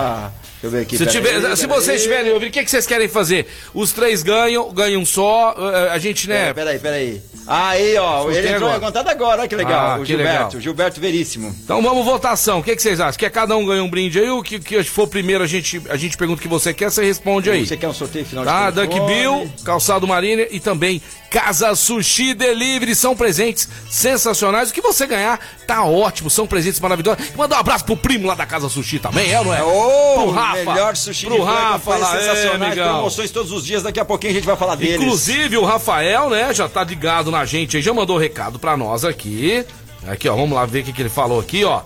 Deixa eu ver aqui. Se, tiver, aí, se vocês ouvindo, o que, que vocês querem fazer? Os três ganham, ganham só. eh, A gente, né? Peraí, peraí. Aí, ó, ele entrou em contato agora, olha que legal. Ah, o que Gilberto, legal. Gilberto Veríssimo. Então vamos votação. O que, que vocês acham? Quer cada um ganhar um brinde aí? O que, que for primeiro a gente, a gente pergunta o que você quer, você responde aí. Você quer um sorteio final Tá, de Duck telefone? Bill, Calçado Mariner e também Casa Sushi Delivery. São presentes sensacionais. O que você ganhar tá ótimo, são presentes maravilhosos. Manda um abraço pro primo lá da Casa Sushi também, é não é? Ô, Rafa. melhor sushi pro Rafa lá, é, sensacionais amigão. promoções todos os dias. Daqui a pouquinho a gente vai falar deles. Inclusive o Rafael, né, já tá ligado na gente aí, já mandou um recado pra nós aqui. Aqui, ó, vamos lá ver o que, que ele falou aqui, ó.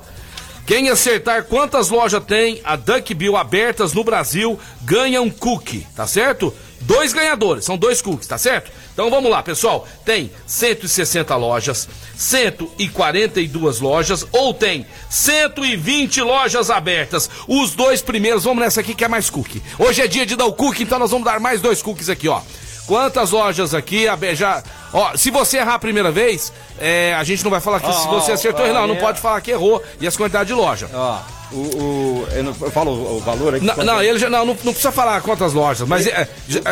Quem acertar quantas lojas tem a Duck Bill abertas no Brasil ganha um cookie, tá certo? Dois ganhadores, são dois cookies, tá certo? Então vamos lá, pessoal. Tem 160 lojas, 142 lojas ou tem 120 lojas abertas. Os dois primeiros, vamos nessa aqui que é mais cookie. Hoje é dia de dar o cookie, então nós vamos dar mais dois cookies aqui, ó. Quantas lojas aqui? Já, ó, se você errar a primeira vez, é, a gente não vai falar que Ó, se você acertou, ó, não, não é. pode falar que errou e as quantidades de loja. Ó, o, o- eu, não- eu falo o, valor aqui. Não, não, ele já não, não, não precisa falar quantas lojas, mas é,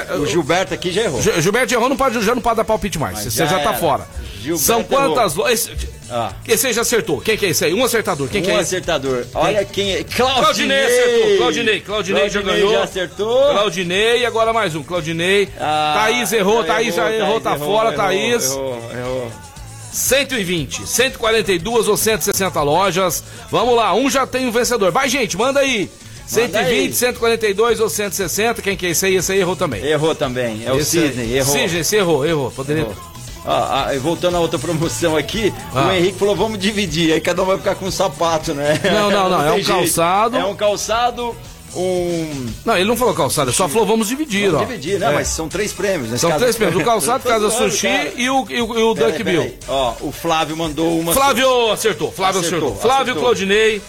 é, O Gilberto aqui já errou. Gil- Gilberto errou, não pode, já não pode dar palpite mais. Mas Você já já, tá era. fora. Gilberto São quantas lojas? Esse, Ah. esse aí já acertou. Quem que é esse aí? Um acertador. Quem que um é esse? acertador. Olha quem é. Claudinei. Claudinei acertou. Claudinei. Claudinei já ganhou. já acertou. Claudinei, agora mais um. Claudinei. Ah, Thaís errou, Thaís já errou, tá fora, errou, Thaís. Errou, errou. 120, 142 ou 160 lojas. Vamos lá, um já tem um vencedor. Vai, gente, manda aí. 120, aí. 142 ou 160. Quem que é esse aí? Esse aí errou também. Errou também. É o Esse aí. Sidney, errou. Sidney, você errou, errou. Poderia. Errou. Ah, ah, voltando a outra promoção aqui, Ah. o Henrique falou: vamos dividir. Aí cada um vai ficar com um sapato, né? Não, não, não, é tem um calçado. É um calçado, um. Não, ele não falou calçado, ele só falou vamos dividir, Vamos ó. dividir, né? É. Mas são três prêmios. nesse São caso. três prêmios, o calçado, Casa Sushi cara. e o, e o, e o Duck Bill. Ó, o Flávio mandou uma. Flávio acertou, Flávio acertou. Acertou, Flávio acertou. Claudinei,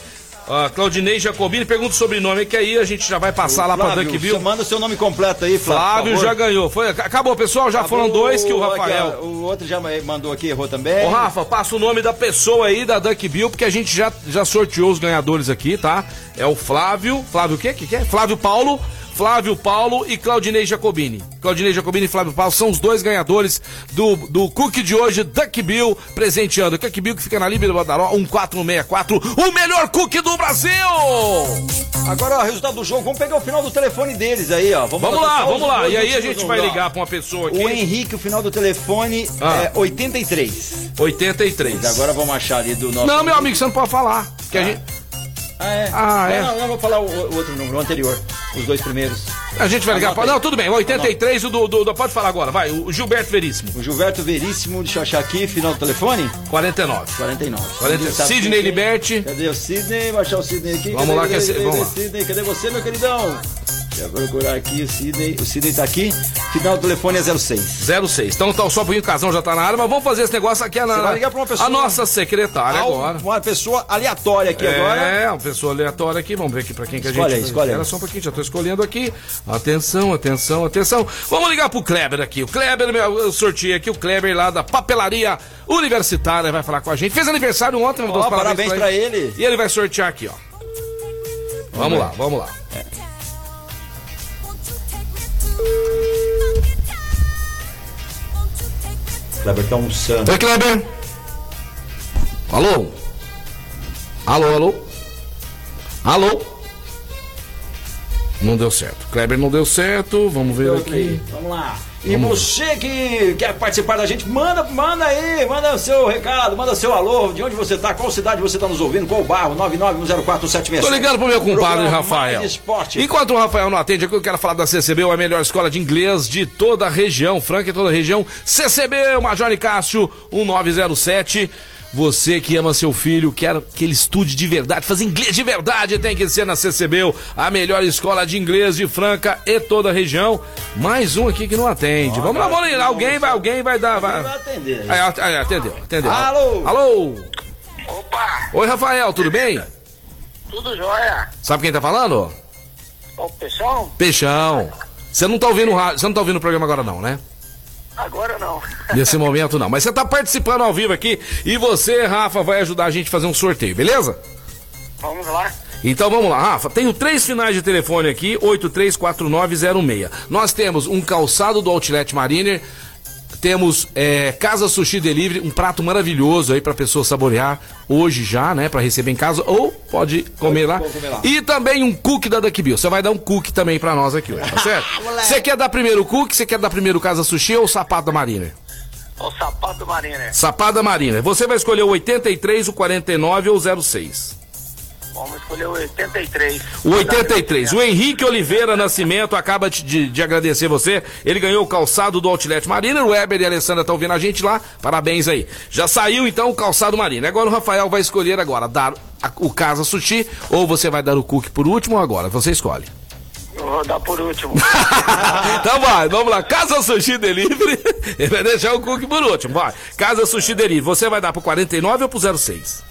ah, Claudinei Jacobini, pergunta o sobrenome que aí a gente já vai passar lá pra Flávio, Duck Bill. você manda o seu nome completo aí, Flávio. Flávio já ganhou. Foi, acabou, pessoal, já foram Acabou, dois que o Rafael. o outro já mandou aqui, errou também. Ô, Rafa, passa o nome da pessoa aí da Duck Bill, porque a gente já, já sorteou os ganhadores aqui, tá? É o Flávio. Flávio o quê? que, que é? Flávio Paulo. Flávio Paulo e Claudinei Jacobini. Claudinei Jacobini e Flávio Paulo são os dois ganhadores do, do Cook de hoje, Duck Bill, presenteando. Duck Bill que fica na Líbia do Badaró, 1464, o melhor cook do Brasil! Agora, ó, resultado do jogo, vamos pegar o final do telefone deles aí, ó. Vamos botar lá, vamos lá. E aí a gente vai ligar pra uma pessoa aqui. O Henrique, o final do telefone Ah. é 83. 83. Agora vamos achar ali do nosso. Não, meu amigo, você não pode falar. Que a gente. Ah, é? Ah, é. Não, não, vou falar o, o outro número, o anterior. Os dois primeiros. A gente vai ligar pra. Não, tudo bem. 83, o do, do, do- Pode falar agora, vai. O Gilberto Veríssimo. O Gilberto Veríssimo, deixa eu achar aqui, final do telefone? 49. 49. 40. Sabe Sidney quem que? Liberti. Cadê o Sidney? Vou achar o Sidney aqui. Vamos Cadê, lá, cadê, que é- vamos cadê lá. Sidney? Cadê você, meu queridão? Deixa eu procurar aqui o Sidney. O Sidney tá aqui. Final do telefone é 06. 06. Então tá, só um pouquinho, o Casão já tá na área, mas vamos fazer esse negócio aqui. Na, Você vai ligar pra uma pessoa- A nossa secretária Al- agora. Uma pessoa aleatória aqui agora. É, uma pessoa aleatória aqui. Vamos ver aqui pra quem que a gente. aí, escolhe. Espera só um pouquinho, já tô escolhendo aqui. Atenção, atenção, atenção. Vamos ligar pro Kleber aqui. O Kleber, eu sorteei aqui o Kleber lá da papelaria universitária, vai falar com a gente. Fez aniversário ontem, mandou Ó, os parabéns pra ele. E ele vai sortear aqui, ó. Vamos lá, vamos lá. Kleber tá almoçando. Oi, Kleber. Alô? Alô, alô? Alô? Não deu certo. Kleber não deu certo. Vamos ver aqui. Vamos lá. E você que quer participar da gente, manda, manda aí, manda o seu recado, manda seu alô, de onde você tá, qual cidade você tá nos ouvindo, qual bairro, 991041767. Tô ligando pro meu compadre Rafael. Esporte. Enquanto o Rafael não atende, aqui eu quero falar da CCB, a melhor escola de inglês de toda a região, Franca e toda a região. CCB, Major Cássio, 1907. Você que ama seu filho, quer que ele estude de verdade, fazer inglês de verdade, tem que ser na CCB, a melhor escola de inglês de Franca e toda a região. Mais um aqui que não atende. Vamos lá, vamos lá. Alguém vai, alguém vai dar. Vai. Vai atender. Aí, at- aí, atendeu, atendeu. Alô? Alô? Opa, Oi, Rafael, tudo bem? tudo jóia? Sabe quem tá falando? Ô, pessoal, Peixão. Você não tá ouvindo o rádio, você não tá ouvindo o programa agora não, né? Agora não. Nesse momento não. Mas você tá participando ao vivo aqui e você, Rafa, vai ajudar a gente a fazer um sorteio, beleza? Vamos lá. Então vamos lá, Rafa. Tenho três finais de telefone aqui, 834906. Nós temos um calçado do Outlet Mariner. Temos é, Casa Sushi Delivery, um prato maravilhoso aí pra pessoa saborear hoje já, né? Pra receber em casa ou pode comer lá. comer lá. E também um cookie da Duck Bill. Você vai dar um cookie também pra nós aqui hoje, tá certo? Você quer dar primeiro o cookie, você quer dar primeiro o Casa Sushi ou o sapato da Mariner? O sapato Marina. Sapato da Mariner. Você vai escolher o 83, o 49 ou o 06. Vamos escolher o 83. O 83. O Henrique Oliveira Nascimento acaba de, de- de agradecer você. Ele ganhou o calçado do Outlet Marina. O Weber e a Alessandra estão ouvindo a gente lá. Parabéns aí. Já saiu então o calçado Marina. Agora o Rafael vai escolher agora dar a- o Casa Sushi ou você vai dar o cookie por último ou agora? Você escolhe. Eu vou dar por último. então vai, vamos lá. Casa Sushi Delivery. Ele vai deixar o cookie por último. Vai. Casa Sushi Delivery. Você vai dar pro 49 ou pro 06?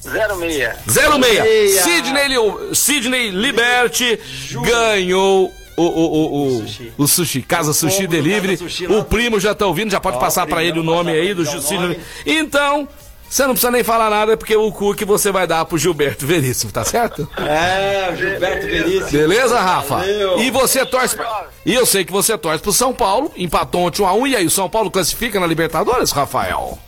06. 06. Sidney, Li- Sidney Liberty ganhou o, o, o, o, o sushi. Casa Sushi Delivery. Casa Sushi. O primo já tá ouvindo, já pode Ó, passar pra primo, ele o nome aí do Sidney. nome. Então, você não precisa nem falar nada, porque o cookie você vai dar pro Gilberto Veríssimo, tá certo? É, o Gilberto Veríssimo. Beleza, Rafa? Valeu. E você torce pra... E eu sei que você torce pro São Paulo, empatou ontem 1 a 1 e aí o São Paulo classifica na Libertadores, Rafael?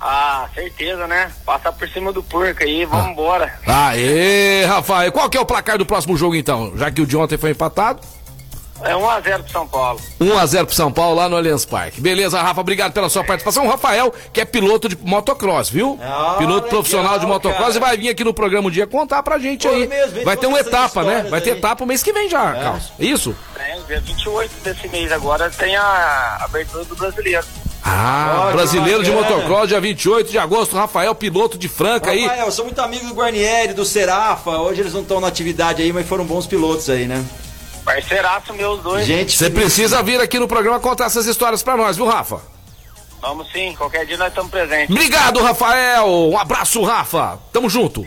Ah, certeza, né? Passar por cima do porco aí, vamos embora. Aê, Rafael. Qual que é o placar do próximo jogo então? Já que o de ontem foi empatado? É 1x0 pro São Paulo. 1x0 pro São Paulo lá no Allianz Parque. Beleza, Rafa, obrigado pela sua participação. O Rafael, que é piloto de motocross, viu? Ah, piloto legal, profissional de motocross cara. e vai vir aqui no programa um dia contar pra gente Foi aí. mesmo, vai ter uma etapa, né? Vai ter aí. etapa o mês que vem já, Carlos. Isso? É, dia 28 desse mês agora tem a abertura do brasileiro. Ah, Ó, que brasileiro de bacana. motocross, dia 28 de agosto, Rafael, piloto de Franca aí. Rafael, eu sou muito amigo do Guarnieri, do Serafa. Hoje eles não estão na atividade aí, mas foram bons pilotos aí, né? Parceiraço meus dois. Gente, Você precisa vir aqui no programa contar essas histórias pra nós, viu, Rafa? Vamos sim, qualquer dia nós estamos presentes. Obrigado, Rafael. Um abraço, Rafa. Tamo junto.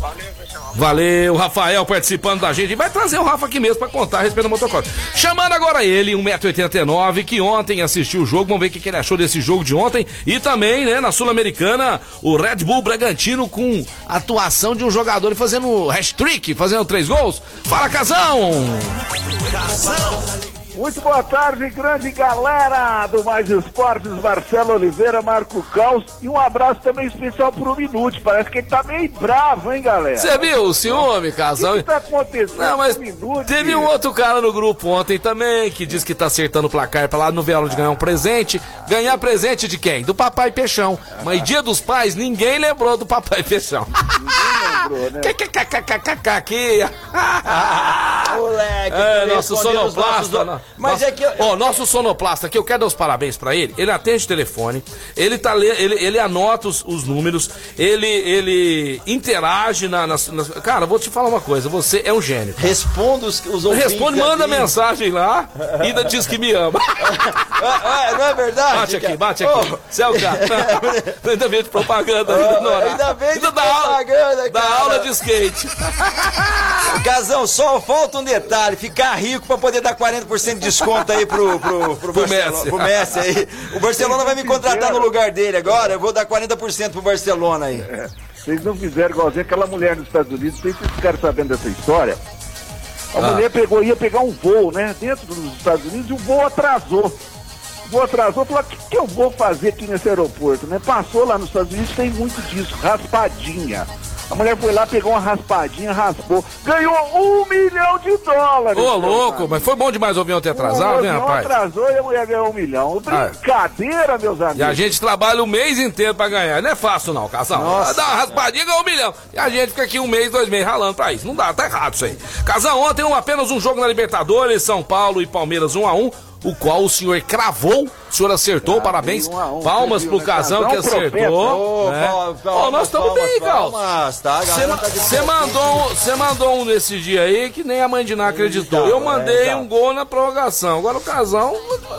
Valeu, pessoal. Valeu, Rafael participando da gente. E vai trazer o Rafa aqui mesmo pra contar a respeito do motocross. Chamando agora ele, 1,89m, que ontem assistiu o jogo. Vamos ver o que ele achou desse jogo de ontem. E também, né, na Sul-Americana, o Red Bull Bragantino com atuação de um jogador fazendo hat-trick, fazendo três gols. Fala, Casão! Muito boa tarde, grande galera do Mais Esportes, Marcelo Oliveira, Marco Caos e um abraço também especial pro Minute. Parece que ele tá meio bravo, hein, galera? Você viu o ciúme, Casão? O que, que tá acontecendo Não, mas Minute? teve um outro cara no grupo ontem também que diz que tá acertando o placar pra lá no Velo de ganhar um presente. Ganhar presente de quem? Do Papai Peixão. Mas dia dos pais, ninguém lembrou do Papai Peixão. lembrou, né? Aqui. moleque. É, nosso sonoplasta. nossos Mas é que. Ó, nosso sonoplasta aqui, eu quero dar os parabéns pra ele. Ele atende o telefone, ele, tá, le- ele, ele anota os, os números, ele, ele interage na, nas, nas- Cara, vou te falar uma coisa, você é um gênio. Responda os, os ouvintes. Responde, manda ali. mensagem lá e ainda diz que me ama. É, não é verdade? Bate aqui, cara? bate aqui. Ô, Você é o cara. ainda vem de propaganda. ainda, horário. ainda bem de Ainda dá propaganda, dá cara. Aula de skate. Casão, só falta um detalhe: ficar rico pra poder dar 40% de desconto aí pro, pro, pro, Pro Messi. pro Messi aí. O Barcelona vai me contratar no lugar dele agora. Eu vou dar 40% pro Barcelona aí. É, Vocês não fizeram igualzinho aquela mulher nos Estados Unidos, não sei se vocês ficaram sabendo dessa história. A Ah. mulher pegou, ia pegar um voo, né, dentro dos Estados Unidos e o voo atrasou. O voo atrasou, falou, o que, que eu vou fazer aqui nesse aeroporto, né? Passou lá nos Estados Unidos, tem muito disso, raspadinha. A mulher foi lá, pegou uma raspadinha, raspou, ganhou um milhão de dólares. Ô, louco, amigo. mas foi bom demais o avião ter atrasado, o né, rapaz? atrasou e a mulher ganhou um milhão. Brincadeira, meus amigos. E a gente trabalha o mês inteiro pra ganhar. Não é fácil, não, Casal. Nossa. Dá uma raspadinha e ganha um milhão. E a gente fica aqui um mês, dois meses ralando pra isso. Não dá, tá errado isso aí. Casal, ontem um, apenas um jogo na Libertadores, São Paulo e Palmeiras 1 a 1 o qual o senhor cravou. O senhor acertou, parabéns. um um, Palmas pro né? Casão que Casão acertou. Né? palmas, palmas, nós estamos bem, tá? A Você tá pé. mandou, você mandou um nesse dia aí que nem a mãe de Ná acreditou. Eu mandei é, um gol na prorrogação. Agora o casal,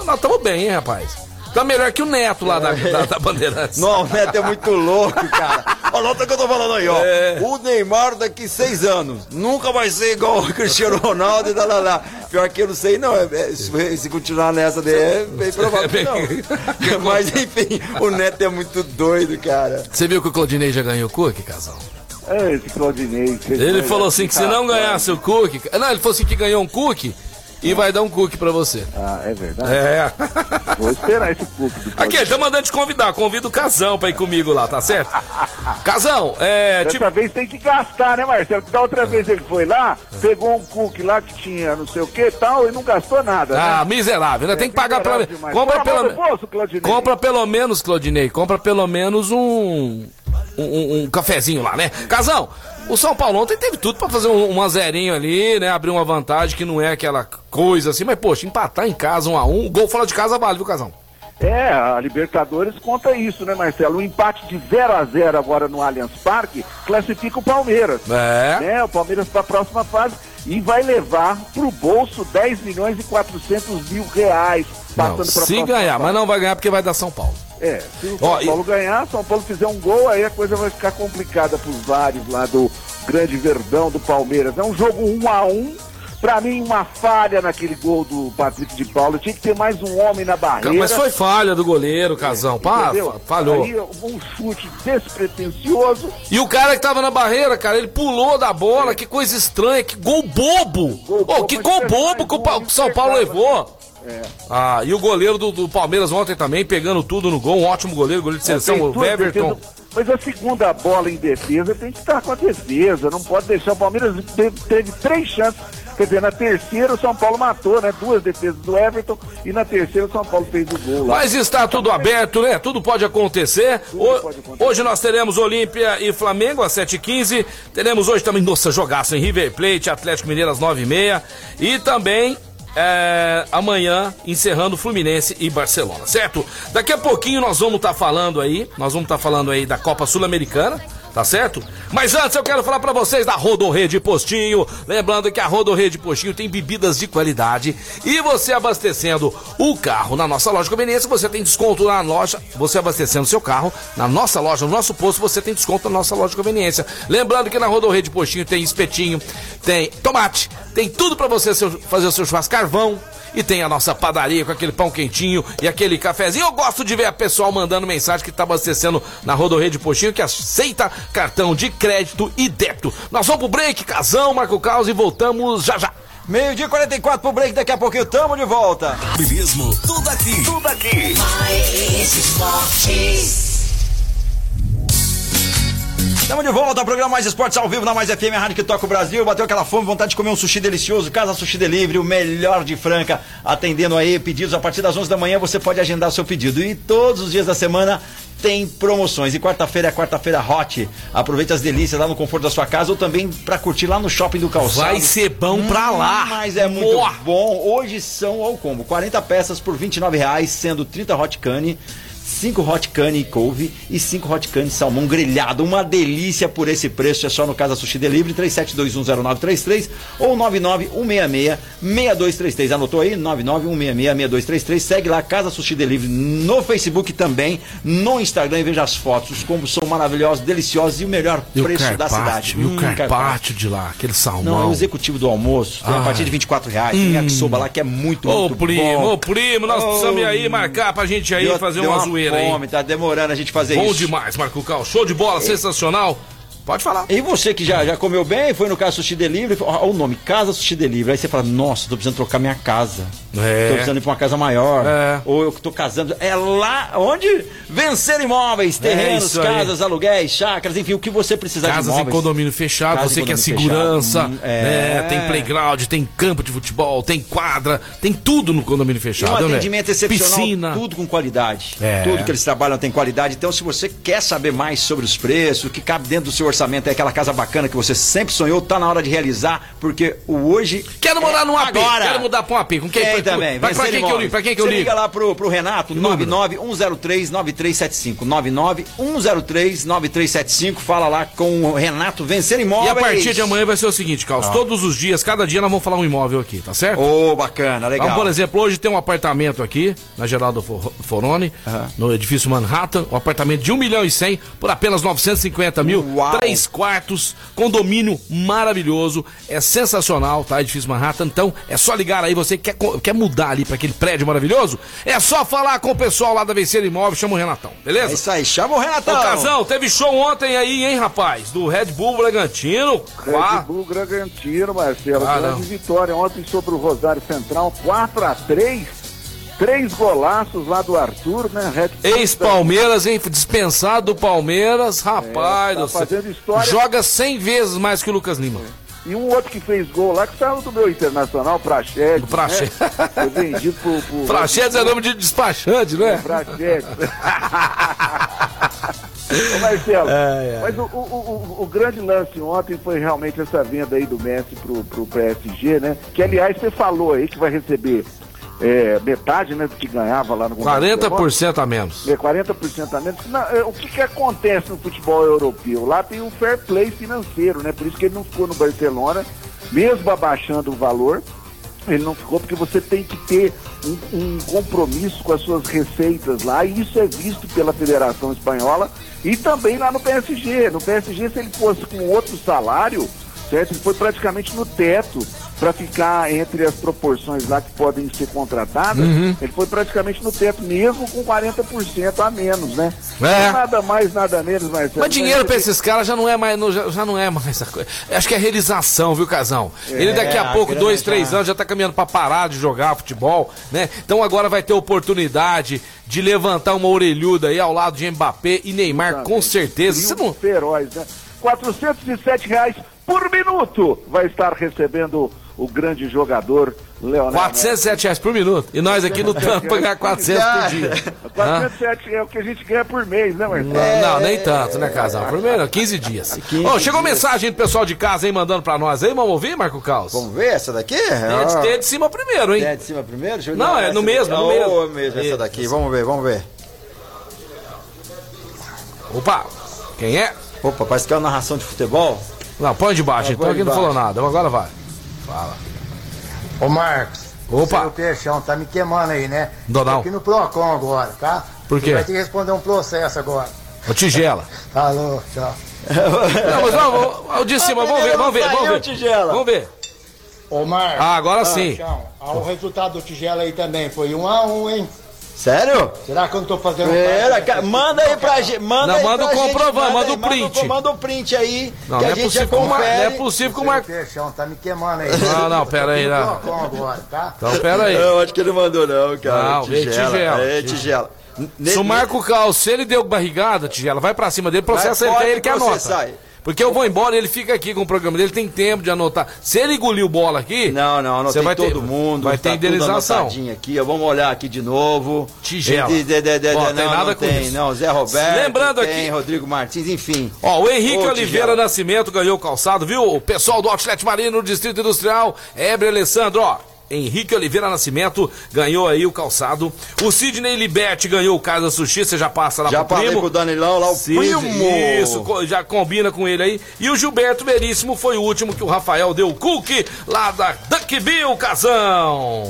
nós estamos bem, hein, rapaz? Tá melhor que o Neto lá da, da, da Bandeirantes. Não, o Neto é muito louco, cara. Olha o que eu tô falando aí, ó. É. O Neymar daqui seis anos nunca vai ser igual o Cristiano Ronaldo e tal, lá, lá. Pior que eu não sei, não. É- é- se, se continuar nessa daí, é bem provável que não. Mas enfim, o Neto é muito doido, cara. Você viu que o Claudinei já ganhou o cookie, casal? É, esse Claudinei. Ele falou assim que se não ganhasse o cookie. Não, ele falou assim que ganhou um cookie e vai dar um cookie pra você. Ah, é verdade? É. Vou esperar esse cookie Aqui, tá mandando te convidar. Convida o Casão pra ir comigo lá, tá certo? Casão, é. Dessa Tipo, vez tem que gastar, né, Marcelo? Da outra vez ele foi lá, pegou um cookie lá que tinha não sei o que e tal, e não gastou nada, ah, né? miserável, né? Tem que pagar pelo demais. Compra pelo bolso. Compra pelo menos, Claudinei, compra pelo menos um. Um, um- um cafezinho lá, né? Casão, o São Paulo ontem teve tudo pra fazer um, um a zerinho ali, né? Abrir uma vantagem que não é aquela coisa assim, mas poxa, empatar em casa um a um, gol fora de casa vale, viu, Casão? É, a Libertadores conta isso, né, Marcelo? O empate de 0 a 0 agora no Allianz Parque classifica o Palmeiras. É. Né? O Palmeiras para a próxima fase e vai levar pro bolso 10 milhões e 400 mil reais. Não, Passando pra se ganhar, fase. mas não vai ganhar porque vai dar São Paulo. É, se o São e- Paulo ganhar, São Paulo fizer um gol, aí a coisa vai ficar complicada pros vários lá do Grande Verdão do Palmeiras. É um jogo um a um. Pra mim, uma falha naquele gol do Patrick de Paulo. Tinha que ter mais um homem na barreira. Mas foi falha do goleiro, Casão. Pá, fa- falhou. Aí, um chute despretensioso. E o cara que tava na barreira, cara, ele pulou da bola, que coisa estranha, que gol bobo! Gol Ô, bobo, que gol bobo que o São Paulo levou! É. Ah, e o goleiro do, do Palmeiras ontem também, pegando tudo no gol, um ótimo goleiro, goleiro de seleção, o defesas, Mas a segunda bola em defesa tem que estar com a defesa. Não pode deixar. O Palmeiras teve, teve três chances. Quer dizer, na terceira o São Paulo matou, né? Duas defesas do Everton e na terceira o São Paulo fez o gol lá. Mas está tudo aberto, né? Tudo pode acontecer. Tudo Ho- pode acontecer. Hoje nós teremos Olímpia e Flamengo às 7h15. Teremos hoje também, nossa, jogaço em River Plate, Atlético Mineiro às 9h30. E também é, amanhã, encerrando Fluminense e Barcelona, certo? Daqui a pouquinho nós vamos estar tá falando aí, nós vamos estar tá falando aí da Copa Sul-Americana, tá certo? Mas antes eu quero falar para vocês da Rodorrede Postinho. Lembrando que a Rodorrede Postinho tem bebidas de qualidade e você abastecendo o carro na nossa loja de conveniência, você tem desconto na loja. Você abastecendo seu carro na nossa loja, no nosso posto, você tem desconto na nossa loja de conveniência. Lembrando que na Rodorrede Postinho tem espetinho, tem tomate, tem tudo para você fazer o seu churrasco carvão e tem a nossa padaria com aquele pão quentinho e aquele cafezinho. Eu gosto de ver a pessoal mandando mensagem que tá abastecendo na Rodorrede Postinho que aceita cartão de crédito e débito. Nós vamos pro break, casão, Marco Caos e voltamos já já. Meio-dia 44 pro break, daqui a pouquinho tamo de volta. Tudo aqui. Tudo aqui. Mais esportes. Estamos de volta ao programa Mais Esportes ao vivo na Mais FM, a rádio que toca o Brasil. Bateu aquela fome, vontade de comer um sushi delicioso. Casa Sushi Delivery, o melhor de Franca, atendendo aí pedidos. A partir das 11 da manhã você pode agendar seu pedido. E todos os dias da semana tem promoções. E quarta-feira é quarta-feira hot. Aproveite as delícias lá no conforto da sua casa ou também para curtir lá no shopping do calçado. Vai ser bom hum, pra lá. Mas é muito Boa. bom. Hoje são ao combo. 40 peças por R$ 29,00, sendo 30 hot cane 5 hot cane couve e 5 hot cane salmão grelhado. Uma delícia por esse preço. É só no Casa Sushi Delivery 37210933 ou 991666233. Anotou aí? 991666233. Segue lá Casa Sushi Delivery no Facebook também, no Instagram e veja as fotos. Os combos são maravilhosos, deliciosos e o melhor e preço o da cidade. E o hum, carpaccio de lá, aquele salmão. Não, é o executivo do almoço. Tem a partir de 24 reais. Hum. Tem a soba lá que é muito, ô, muito primo, bom. Ô, primo, nós oh. precisamos ir aí marcar pra gente aí fazer uma, uma zoeira fome, tá demorando a gente fazer Bom isso. Bom demais, Marco Cal. Show de bola, é. sensacional. Pode falar. E você que já, já comeu bem, foi no Casa Sushi Delivery, olha o nome, Casa Sushi Delivery. Aí você fala, nossa, tô precisando trocar minha casa. É. Tô precisando ir pra uma casa maior. É. Ou eu tô casando. É lá onde vencer imóveis, é terrenos, é casas, aluguéis, chácaras, enfim, o que você precisar Casas de imóveis. em condomínio fechado, Casa você quer segurança, hum, é. né? tem playground, tem campo de futebol, tem quadra, tem tudo no condomínio fechado. E um né? atendimento excepcional, Piscina. tudo com qualidade. É. Tudo que eles trabalham tem qualidade. Então, se você quer saber mais sobre os preços, o que cabe dentro do seu orçamento, é aquela casa bacana que você sempre sonhou, tá na hora de realizar, porque o hoje. Quero morar é num AP. Agora. Quero mudar pra um AP. Com quem? Também? Pra, pra, quem que eu ligo? Pra quem que eu ligo? liga lá pro, pro Renato, 99103-9375. 99103-9375. Fala lá com o Renato Vencer Imóveis. E a partir de amanhã vai ser o seguinte, Carlos. Ah. Todos os dias, cada dia, nós vamos falar um imóvel aqui, tá certo? Ô, oh, bacana, legal. Então, por exemplo, hoje tem um apartamento aqui, na Geraldo Foroni, uhum. no edifício Manhattan. Um apartamento de 1 milhão e 100 por apenas 950 mil. Uau. Três quartos, condomínio maravilhoso. É sensacional, tá? Edifício Manhattan. Então, é só ligar aí, você quer, quer mudar ali para aquele prédio maravilhoso? É só falar com o pessoal lá da Vencer Imóvel, chama o Renatão, beleza? É isso aí, chama o Renatão. Ô, Casão, teve show ontem aí, hein, rapaz? Do Red Bull Bragantino. Red. Bull Bragantino, Marcelo. Ah, grande vitória ontem sobre o Rosário Central, 4 a 3 Três golaços lá do Arthur, né? Ex-Palmeiras, hein? Dispensado do Palmeiras, rapaz. É, tá fazendo história. Joga 100 vezes mais que o Lucas Lima. É. E um outro que fez gol lá, que saiu do meu internacional, Prachedes. Prachedes. Né? Foi vendido pro Prachedes é nome de despachante, não é? Prachedes. Ô Marcelo, é, é. mas o, o, o, o, grande lance ontem foi realmente essa venda aí do Messi pro, pro PSG, né? Que aliás você falou aí que vai receber é, metade né, do que ganhava lá no 40% a menos. É, 40% a menos. Não, é, o que, que acontece no futebol europeu? Lá tem um fair play financeiro, né? Por isso que ele não ficou no Barcelona, mesmo abaixando o valor. Ele não ficou porque você tem que ter um, um, compromisso com as suas receitas lá, e isso é visto pela Federação Espanhola e também lá no PSG. No PSG, se ele fosse com outro salário, certo? Ele foi praticamente no teto para ficar entre as proporções lá que podem ser contratadas, uhum. ele foi praticamente no teto, mesmo com 40% a menos, né? É. Nada mais, nada menos, mas. Mas dinheiro para esses caras já não é mais, já, já não é mais a coisa. Acho que é realização, viu, Casão? É, ele daqui a pouco, dois, três já. anos, já tá caminhando para parar de jogar futebol, né? Então agora vai ter oportunidade de levantar uma orelhuda aí ao lado de Mbappé e Neymar, com certeza. Você não... Feroz, né? 407 reais por minuto vai estar recebendo o grande jogador Leonardo. 407 reais por minuto. E nós aqui lutando pra ganhar 400 por dia. Hã? 407 é o que a gente ganha por mês, né, Marcelo? Não, não, nem tanto, né, casal? Primeiro, 15 dias. Ó, chegou mensagem do pessoal de casa aí mandando pra nós aí. Vamos ouvir, Marco Caos? Vamos ver essa daqui? Tem de, tem de cima primeiro, hein? Tem de cima primeiro? Deixa eu Não, é no mesmo, no mesmo. Oh, mesmo essa daqui. Vamos ver, vamos ver. Opa, quem é? Opa, parece que é uma narração de futebol. Não, põe de baixo, Ah, então aqui não falou nada. Agora vai. Fala. Ô Marcos. Opa. Seu peixão tá me queimando aí, né? Donal. Tô aqui no Procon agora, tá? Por quê? Você vai ter que responder um processo agora. Ô, tigela. Alô, tchau. Não, mas vamos, o de cima, vamos ver, vamos ver, vamos ver. Tigela. Vamos ver. Ô Marcos. Ah, agora sim. Tchau. Ah, o resultado do Tigela aí também foi um a um, hein? Sério? Será que eu não tô fazendo Pera, parte? ca- manda aí pra gente. Manda Não, aí manda pra o comprovante, manda aí, o print. Manda o print aí. Não, que não a é gente já possível Mar- confere. não é possível que o Seu Marco. peixão tá me queimando aí. Não, não, pera aí, não. agora, tá? Então, pera aí. Eu acho que ele mandou não, cara. Não, veio tigela. É, tigela. Se o Marco Cal, se ele deu barrigada, Tigela, vai pra cima dele, processa Vai, ele, é ele que anota. processar aí. Porque eu vou embora e ele fica aqui com o programa dele, tem tempo de anotar. Se ele engoliu bola aqui. Não, não, você vai ter, todo mundo. Vai tá ter indenização. Aqui, vamos olhar aqui de novo. Tigela. De- de- de- de- Ó, não, tem nada não com tem, isso. não. Zé Roberto. Lembrando tem, aqui- Rodrigo Martins, enfim. Ó, o Henrique Ô, Oliveira Tigela. Nascimento ganhou o calçado, viu? O pessoal do Outlet Marino, no Distrito Industrial, Ebre Alessandro, ó. Henrique Oliveira Nascimento ganhou aí o calçado. O Sidney Liberti ganhou o Casa Sushi, você já passa lá Já pro falei primo. com o Danilão lá, o Sim, primo. Isso, já combina com ele aí. E o Gilberto Veríssimo foi o último que o Rafael deu o cookie lá da Duckville, Casão.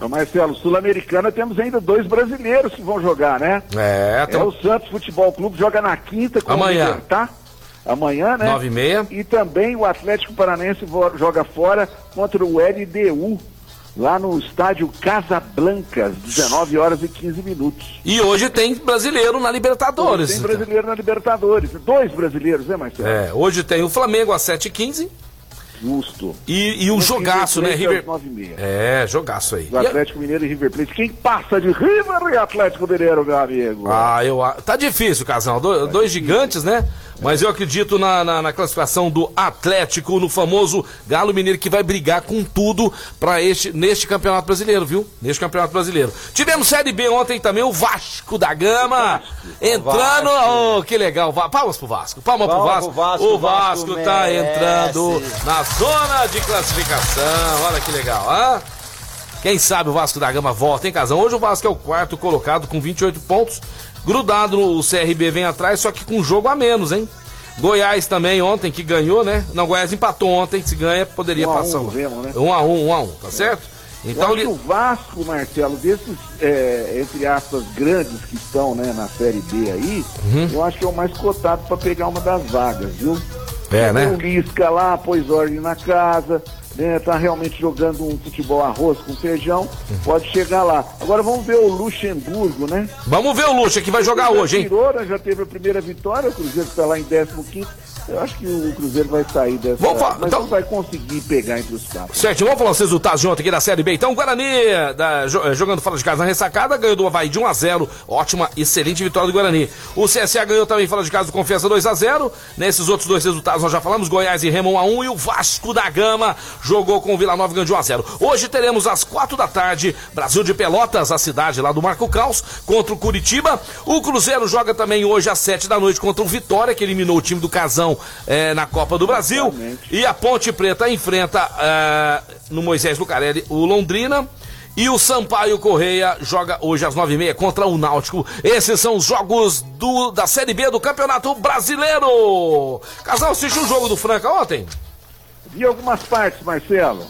Ô, Marcelo, Sul-Americana temos ainda dois brasileiros que vão jogar, né? É, É então, o Santos Futebol Clube, joga na quinta com Amanhã. o Libertar. Amanhã, né? Nove e meia. E também o Atlético Paranense joga fora contra o LDU, lá no estádio Casablancas, 19 horas e 15 minutos. E hoje tem brasileiro na Libertadores. Tem brasileiro na Libertadores. Dois brasileiros, né, Marcelo? É, hoje tem o Flamengo às 7h15 Justo. e, e o O jogaço, né? River River... Plate às 9h30. É, jogaço aí. Do Atlético Mineiro e River Plate. Quem passa de River e Atlético Mineiro, meu amigo? Ah, eu. Tá difícil, casal. Do- dois gigantes, né? Mas eu acredito na, na, na classificação do Atlético, no famoso Galo Mineiro, que vai brigar com tudo para este, neste campeonato brasileiro, viu? Neste campeonato brasileiro. Tivemos Série B ontem também, o Vasco da Gama. Entrando. Oh, que legal. Palmas pro Vasco. Palmas pro Vasco. pro Vasco, O o Vasco Vasco tá merece. entrando na zona de classificação. Olha que legal, ah? Quem sabe o Vasco da Gama volta, hein, Casão? Hoje o Vasco é o quarto colocado com 28 pontos. Grudado no CRB vem atrás, só que com um jogo a menos, hein? Goiás também ontem que ganhou, né? Não, Goiás empatou ontem, se ganha, poderia Um um, passar. vemos, né? Um a um, um a um, tá certo? Eu Então, li- o Vasco, Marcelo, desses, é, entre aspas, grandes que estão né, na Série B aí, Uhum. eu acho que é o mais cotado para pegar uma das vagas, viu? É, né? O Lisca lá, pôs ordem na casa, né, tá realmente jogando um futebol arroz com feijão, Uhum. pode chegar lá. Agora vamos ver o Luxemburgo, né? vamos ver o Luxa que vai jogar hoje, hein? Tirou, né, já teve a primeira vitória, o Cruzeiro está lá em 15 Eu acho que o Cruzeiro vai sair dessa, Vamos falar- mas então- vai conseguir pegar entre os quatro. Certo, vamos falar os resultados de ontem aqui da Série B. Então, o Guarani, da- eh, jogando fora de casa na ressacada, ganhou do Havaí de 1 a 0 Ótima, excelente vitória do Guarani. O CSA ganhou também fora de casa do Confiança 2 a 0 Nesses outros dois resultados nós já falamos, Goiás e Remo 1 a 1 E o Vasco da Gama jogou com o Vila Nova e ganhou de 1 a 0 Hoje teremos às 4 da tarde, Brasil de Pelotas, a cidade lá do Marco Caos, contra o Curitiba. O Cruzeiro joga também hoje às 7 da noite contra o Vitória, que eliminou o time do Casão eh, na Copa do Brasil. Exatamente. E a Ponte Preta enfrenta eh, no Moisés Lucarelli o Londrina. E o Sampaio Correia joga hoje às nove e meia contra o Náutico. Esses são os jogos do, da Série B do Campeonato Brasileiro. Casal, assistiu o jogo do Franca ontem? Vi algumas partes, Marcelo.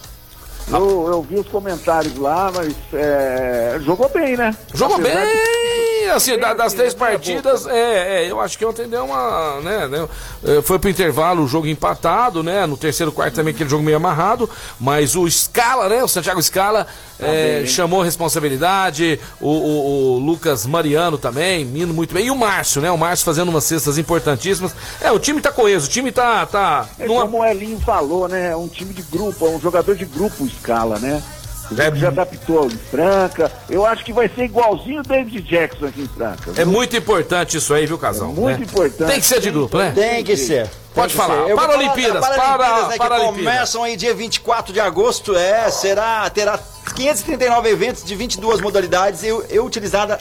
Eu, eu vi os comentários lá, mas é, jogou bem, né? Jogou Apesar de- bem, assim, da- das três partidas, é, é, eu acho que ontem deu uma, né, né, eh, foi pro intervalo o jogo empatado, né, no terceiro quarto também aquele jogo meio amarrado, mas o Scala, né, o Santiago Scala eh, bem. chamou responsabilidade, o, o- o Lucas Mariano também, indo muito bem, e o Márcio, né, o Márcio fazendo umas cestas importantíssimas, é, o time tá coeso, o time tá, tá, É numa- como o Elinho falou, né? É um time de grupo, é um jogador de grupo escala, né? O É- jogo já adaptou em Franca. Eu acho que vai ser igualzinho o David Jackson aqui em Franca. é viu? muito importante isso aí, viu, Casal? muito né? importante. Tem que ser de grupo, né? Tem que ser. Pode falar. Vou Paralimpíadas, falar da para, Paralimpíadas, né, que Paralimpíadas. começam aí dia 24 de agosto, é, será, terá 539 eventos de 22 modalidades e, e utilizada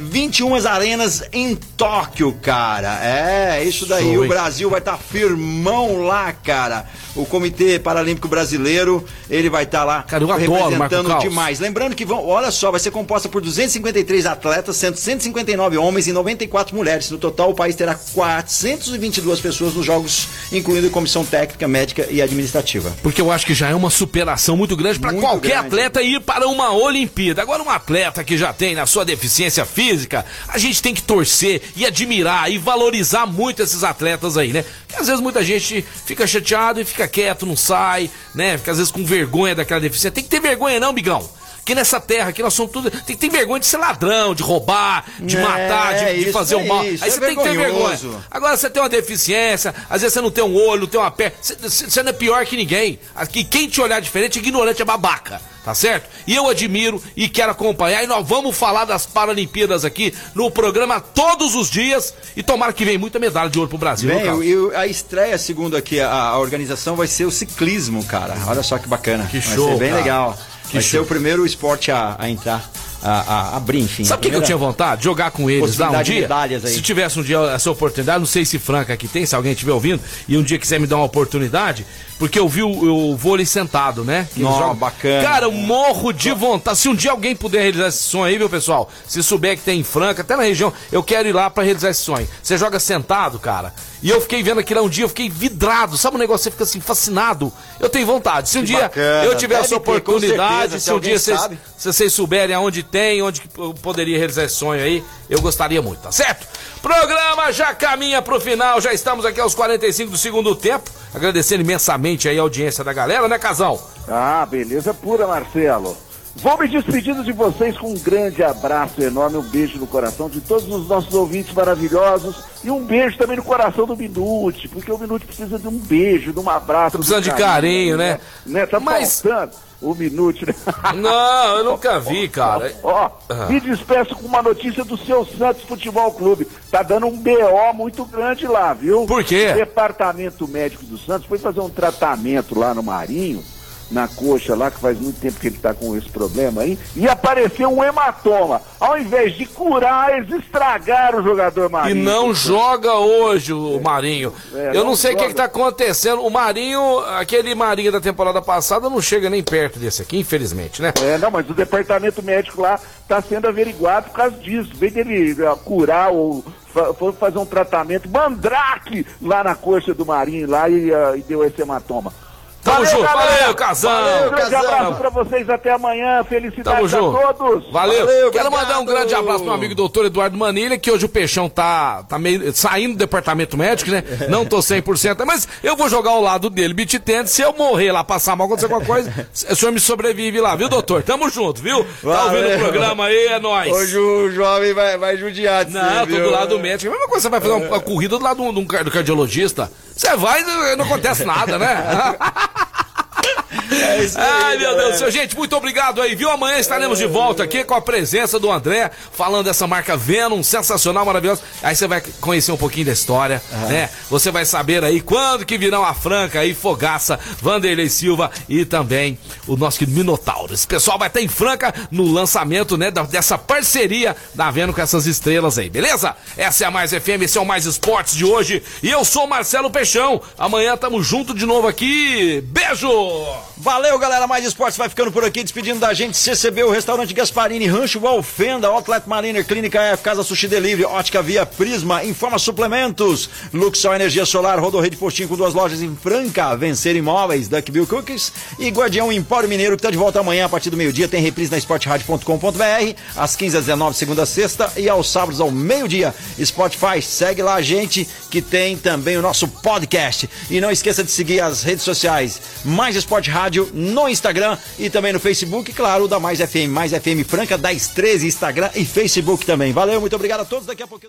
21 arenas em Tóquio, cara. É, isso daí. Show, o? Brasil vai estar firmão lá, cara. O Comitê Paralímpico Brasileiro, ele vai estar lá Cara, eu adoro, representando Caos. demais. Lembrando que vão, olha só, vai ser composta por 253 atletas, sendo 159 homens e 94 mulheres. No total, o país terá 422 pessoas nos jogos, incluindo comissão técnica, médica e administrativa. Porque eu acho que já é uma superação muito grande para qualquer grande. atleta ir para uma Olimpíada. Agora, um atleta que já tem na sua deficiência física, a gente tem que torcer e admirar e valorizar muito esses atletas aí, né? Porque às vezes muita gente fica chateado e fica quieto, não sai, né? Fica às vezes com vergonha daquela deficiência. Tem que ter vergonha, não, Bigão. Que nessa terra, aqui nós somos tudo. Tem ter vergonha de ser ladrão, de roubar, de É, matar, de, de fazer o é mal. isso, aí é você tem que ter vergonha. Agora você tem uma deficiência, às vezes você não tem um olho, não tem uma perna. Você, você não é pior que ninguém. Aqui, quem te olhar diferente, ignorante é babaca. Tá certo? E eu admiro e quero acompanhar. E nós vamos falar das Paralimpíadas aqui no programa todos os dias. E tomara que venha muita medalha de ouro pro Brasil. Bem, e o- a estreia, segundo aqui a, a organização, vai ser o ciclismo, cara. Olha só que bacana. Que vai show, ser bem cara. legal. Que vai show. ser o primeiro esporte a, a entrar, a, a, abrir, enfim. Sabe o que, que eu tinha vontade? Jogar com eles lá um dia. Se tivesse um dia essa oportunidade, não sei se Franca aqui tem, se alguém estiver ouvindo, e um dia quiser me dar uma oportunidade, porque eu vi o, o vôlei sentado, né? Que jogam. bacana. Cara, eu morro de vontade. Se um dia alguém puder realizar esse sonho aí, meu pessoal, se souber que tem em Franca, até na região, eu quero ir lá pra realizar esse sonho. Você joga sentado, cara. E eu fiquei vendo aquilo lá um dia, eu fiquei vidrado. Sabe um negócio, você fica assim, fascinado. Eu tenho vontade. Se um Que dia bacana. eu tiver Deve essa ter, oportunidade, certeza, se, um dia vocês, se vocês souberem aonde tem, onde que eu poderia realizar esse sonho aí, eu gostaria muito, tá certo? Programa já caminha pro final, já estamos aqui aos 45 do segundo tempo. Agradecendo imensamente aí a audiência da galera, né, Casal? Ah, beleza pura, Marcelo. Vou me despedindo de vocês com um grande abraço enorme, um beijo no coração de todos os nossos ouvintes maravilhosos e um beijo também no coração do Minute, porque o Minute precisa de um beijo, de um abraço. Precisando de carinho, né? né? Tá Mas- faltando o Minute, né? Não, eu nunca vi, cara. Ó, Ah. me despeço com uma notícia do seu Santos Futebol Clube. Tá dando um BO muito grande lá, viu? Por quê? O departamento médico do Santos foi fazer um tratamento lá no Marinho, na coxa lá, que faz muito tempo que ele tá com esse problema aí, e apareceu um hematoma. Ao invés de curar, eles estragaram o jogador E Marinho. não joga hoje o Marinho. É, eu não não sei o que, joga. que tá acontecendo. O Marinho, aquele Marinho da temporada passada, não chega nem perto desse aqui, infelizmente, né? É, não, mas o departamento médico lá está sendo averiguado por causa disso. Em vez dele eh, curar ou for fazer um tratamento, mandrake lá na coxa do Marinho lá e, eh, e deu esse hematoma. Tamo junto, galera. valeu, Casão. Valeu, um grande Casão. abraço pra vocês, até amanhã. Tamo Felicidades a junto. todos. Valeu. Valeu, Quero obrigado. mandar um grande abraço pro meu amigo doutor Eduardo Manilha, que hoje o Peixão tá, tá meio saindo do departamento médico, né? Não tô 100%, mas eu vou jogar ao lado dele, beat tennis. Se eu morrer lá, passar mal, acontecer alguma coisa, o senhor me sobrevive lá, viu, doutor? Tamo junto, viu? Tá ouvindo o Valeu. programa aí, é nóis. Hoje o jovem vai, vai judiar de Não, você, tô viu? do lado do médico. A mesma coisa, você vai fazer uma, uma corrida do lado car- do cardiologista. Você vai e não acontece nada, né? É isso aí, Ai, meu galera. Deus do céu. Gente, muito obrigado aí, viu? Amanhã estaremos de volta aqui com a presença do André, falando dessa marca Venom, sensacional, maravilhosa. Aí você vai conhecer um pouquinho da história, né? Você vai saber aí quando que virão a Franca aí, Fogaça, Vanderlei Silva e também o nosso querido Minotauro. Esse pessoal vai estar em Franca no lançamento, né, dessa parceria da Venom com essas estrelas aí, beleza? Essa é a Mais FM, esse é o Mais Esportes de hoje. E eu sou o Marcelo Peixão. Amanhã tamo junto de novo aqui. Beijo! Valeu, galera. Mais esportes vai ficando por aqui. Despedindo da gente, CCB, o Restaurante Gasparini, Rancho Valfenda, Outlet Mariner, Clínica F, Casa Sushi Delivery, Ótica Via Prisma, Informa Suplementos, Luxol Energia Solar, Rodorreio de Postinho com duas lojas em Franca, Vencer Imóveis, Duckbill Cookies e Guardião Empório Mineiro, que tá de volta amanhã a partir do meio-dia. Tem reprise na esportradio.com.br, às 15 às 19, segunda a sexta, e aos sábados ao meio-dia. Spotify, segue lá a gente, que tem também o nosso podcast. E não esqueça de seguir as redes sociais Mais Esporte Rádio no Instagram e também no Facebook, claro, da Mais FM, Mais FM Franca, das 13, Instagram e Facebook também. Valeu, muito obrigado a todos. Daqui a pouco.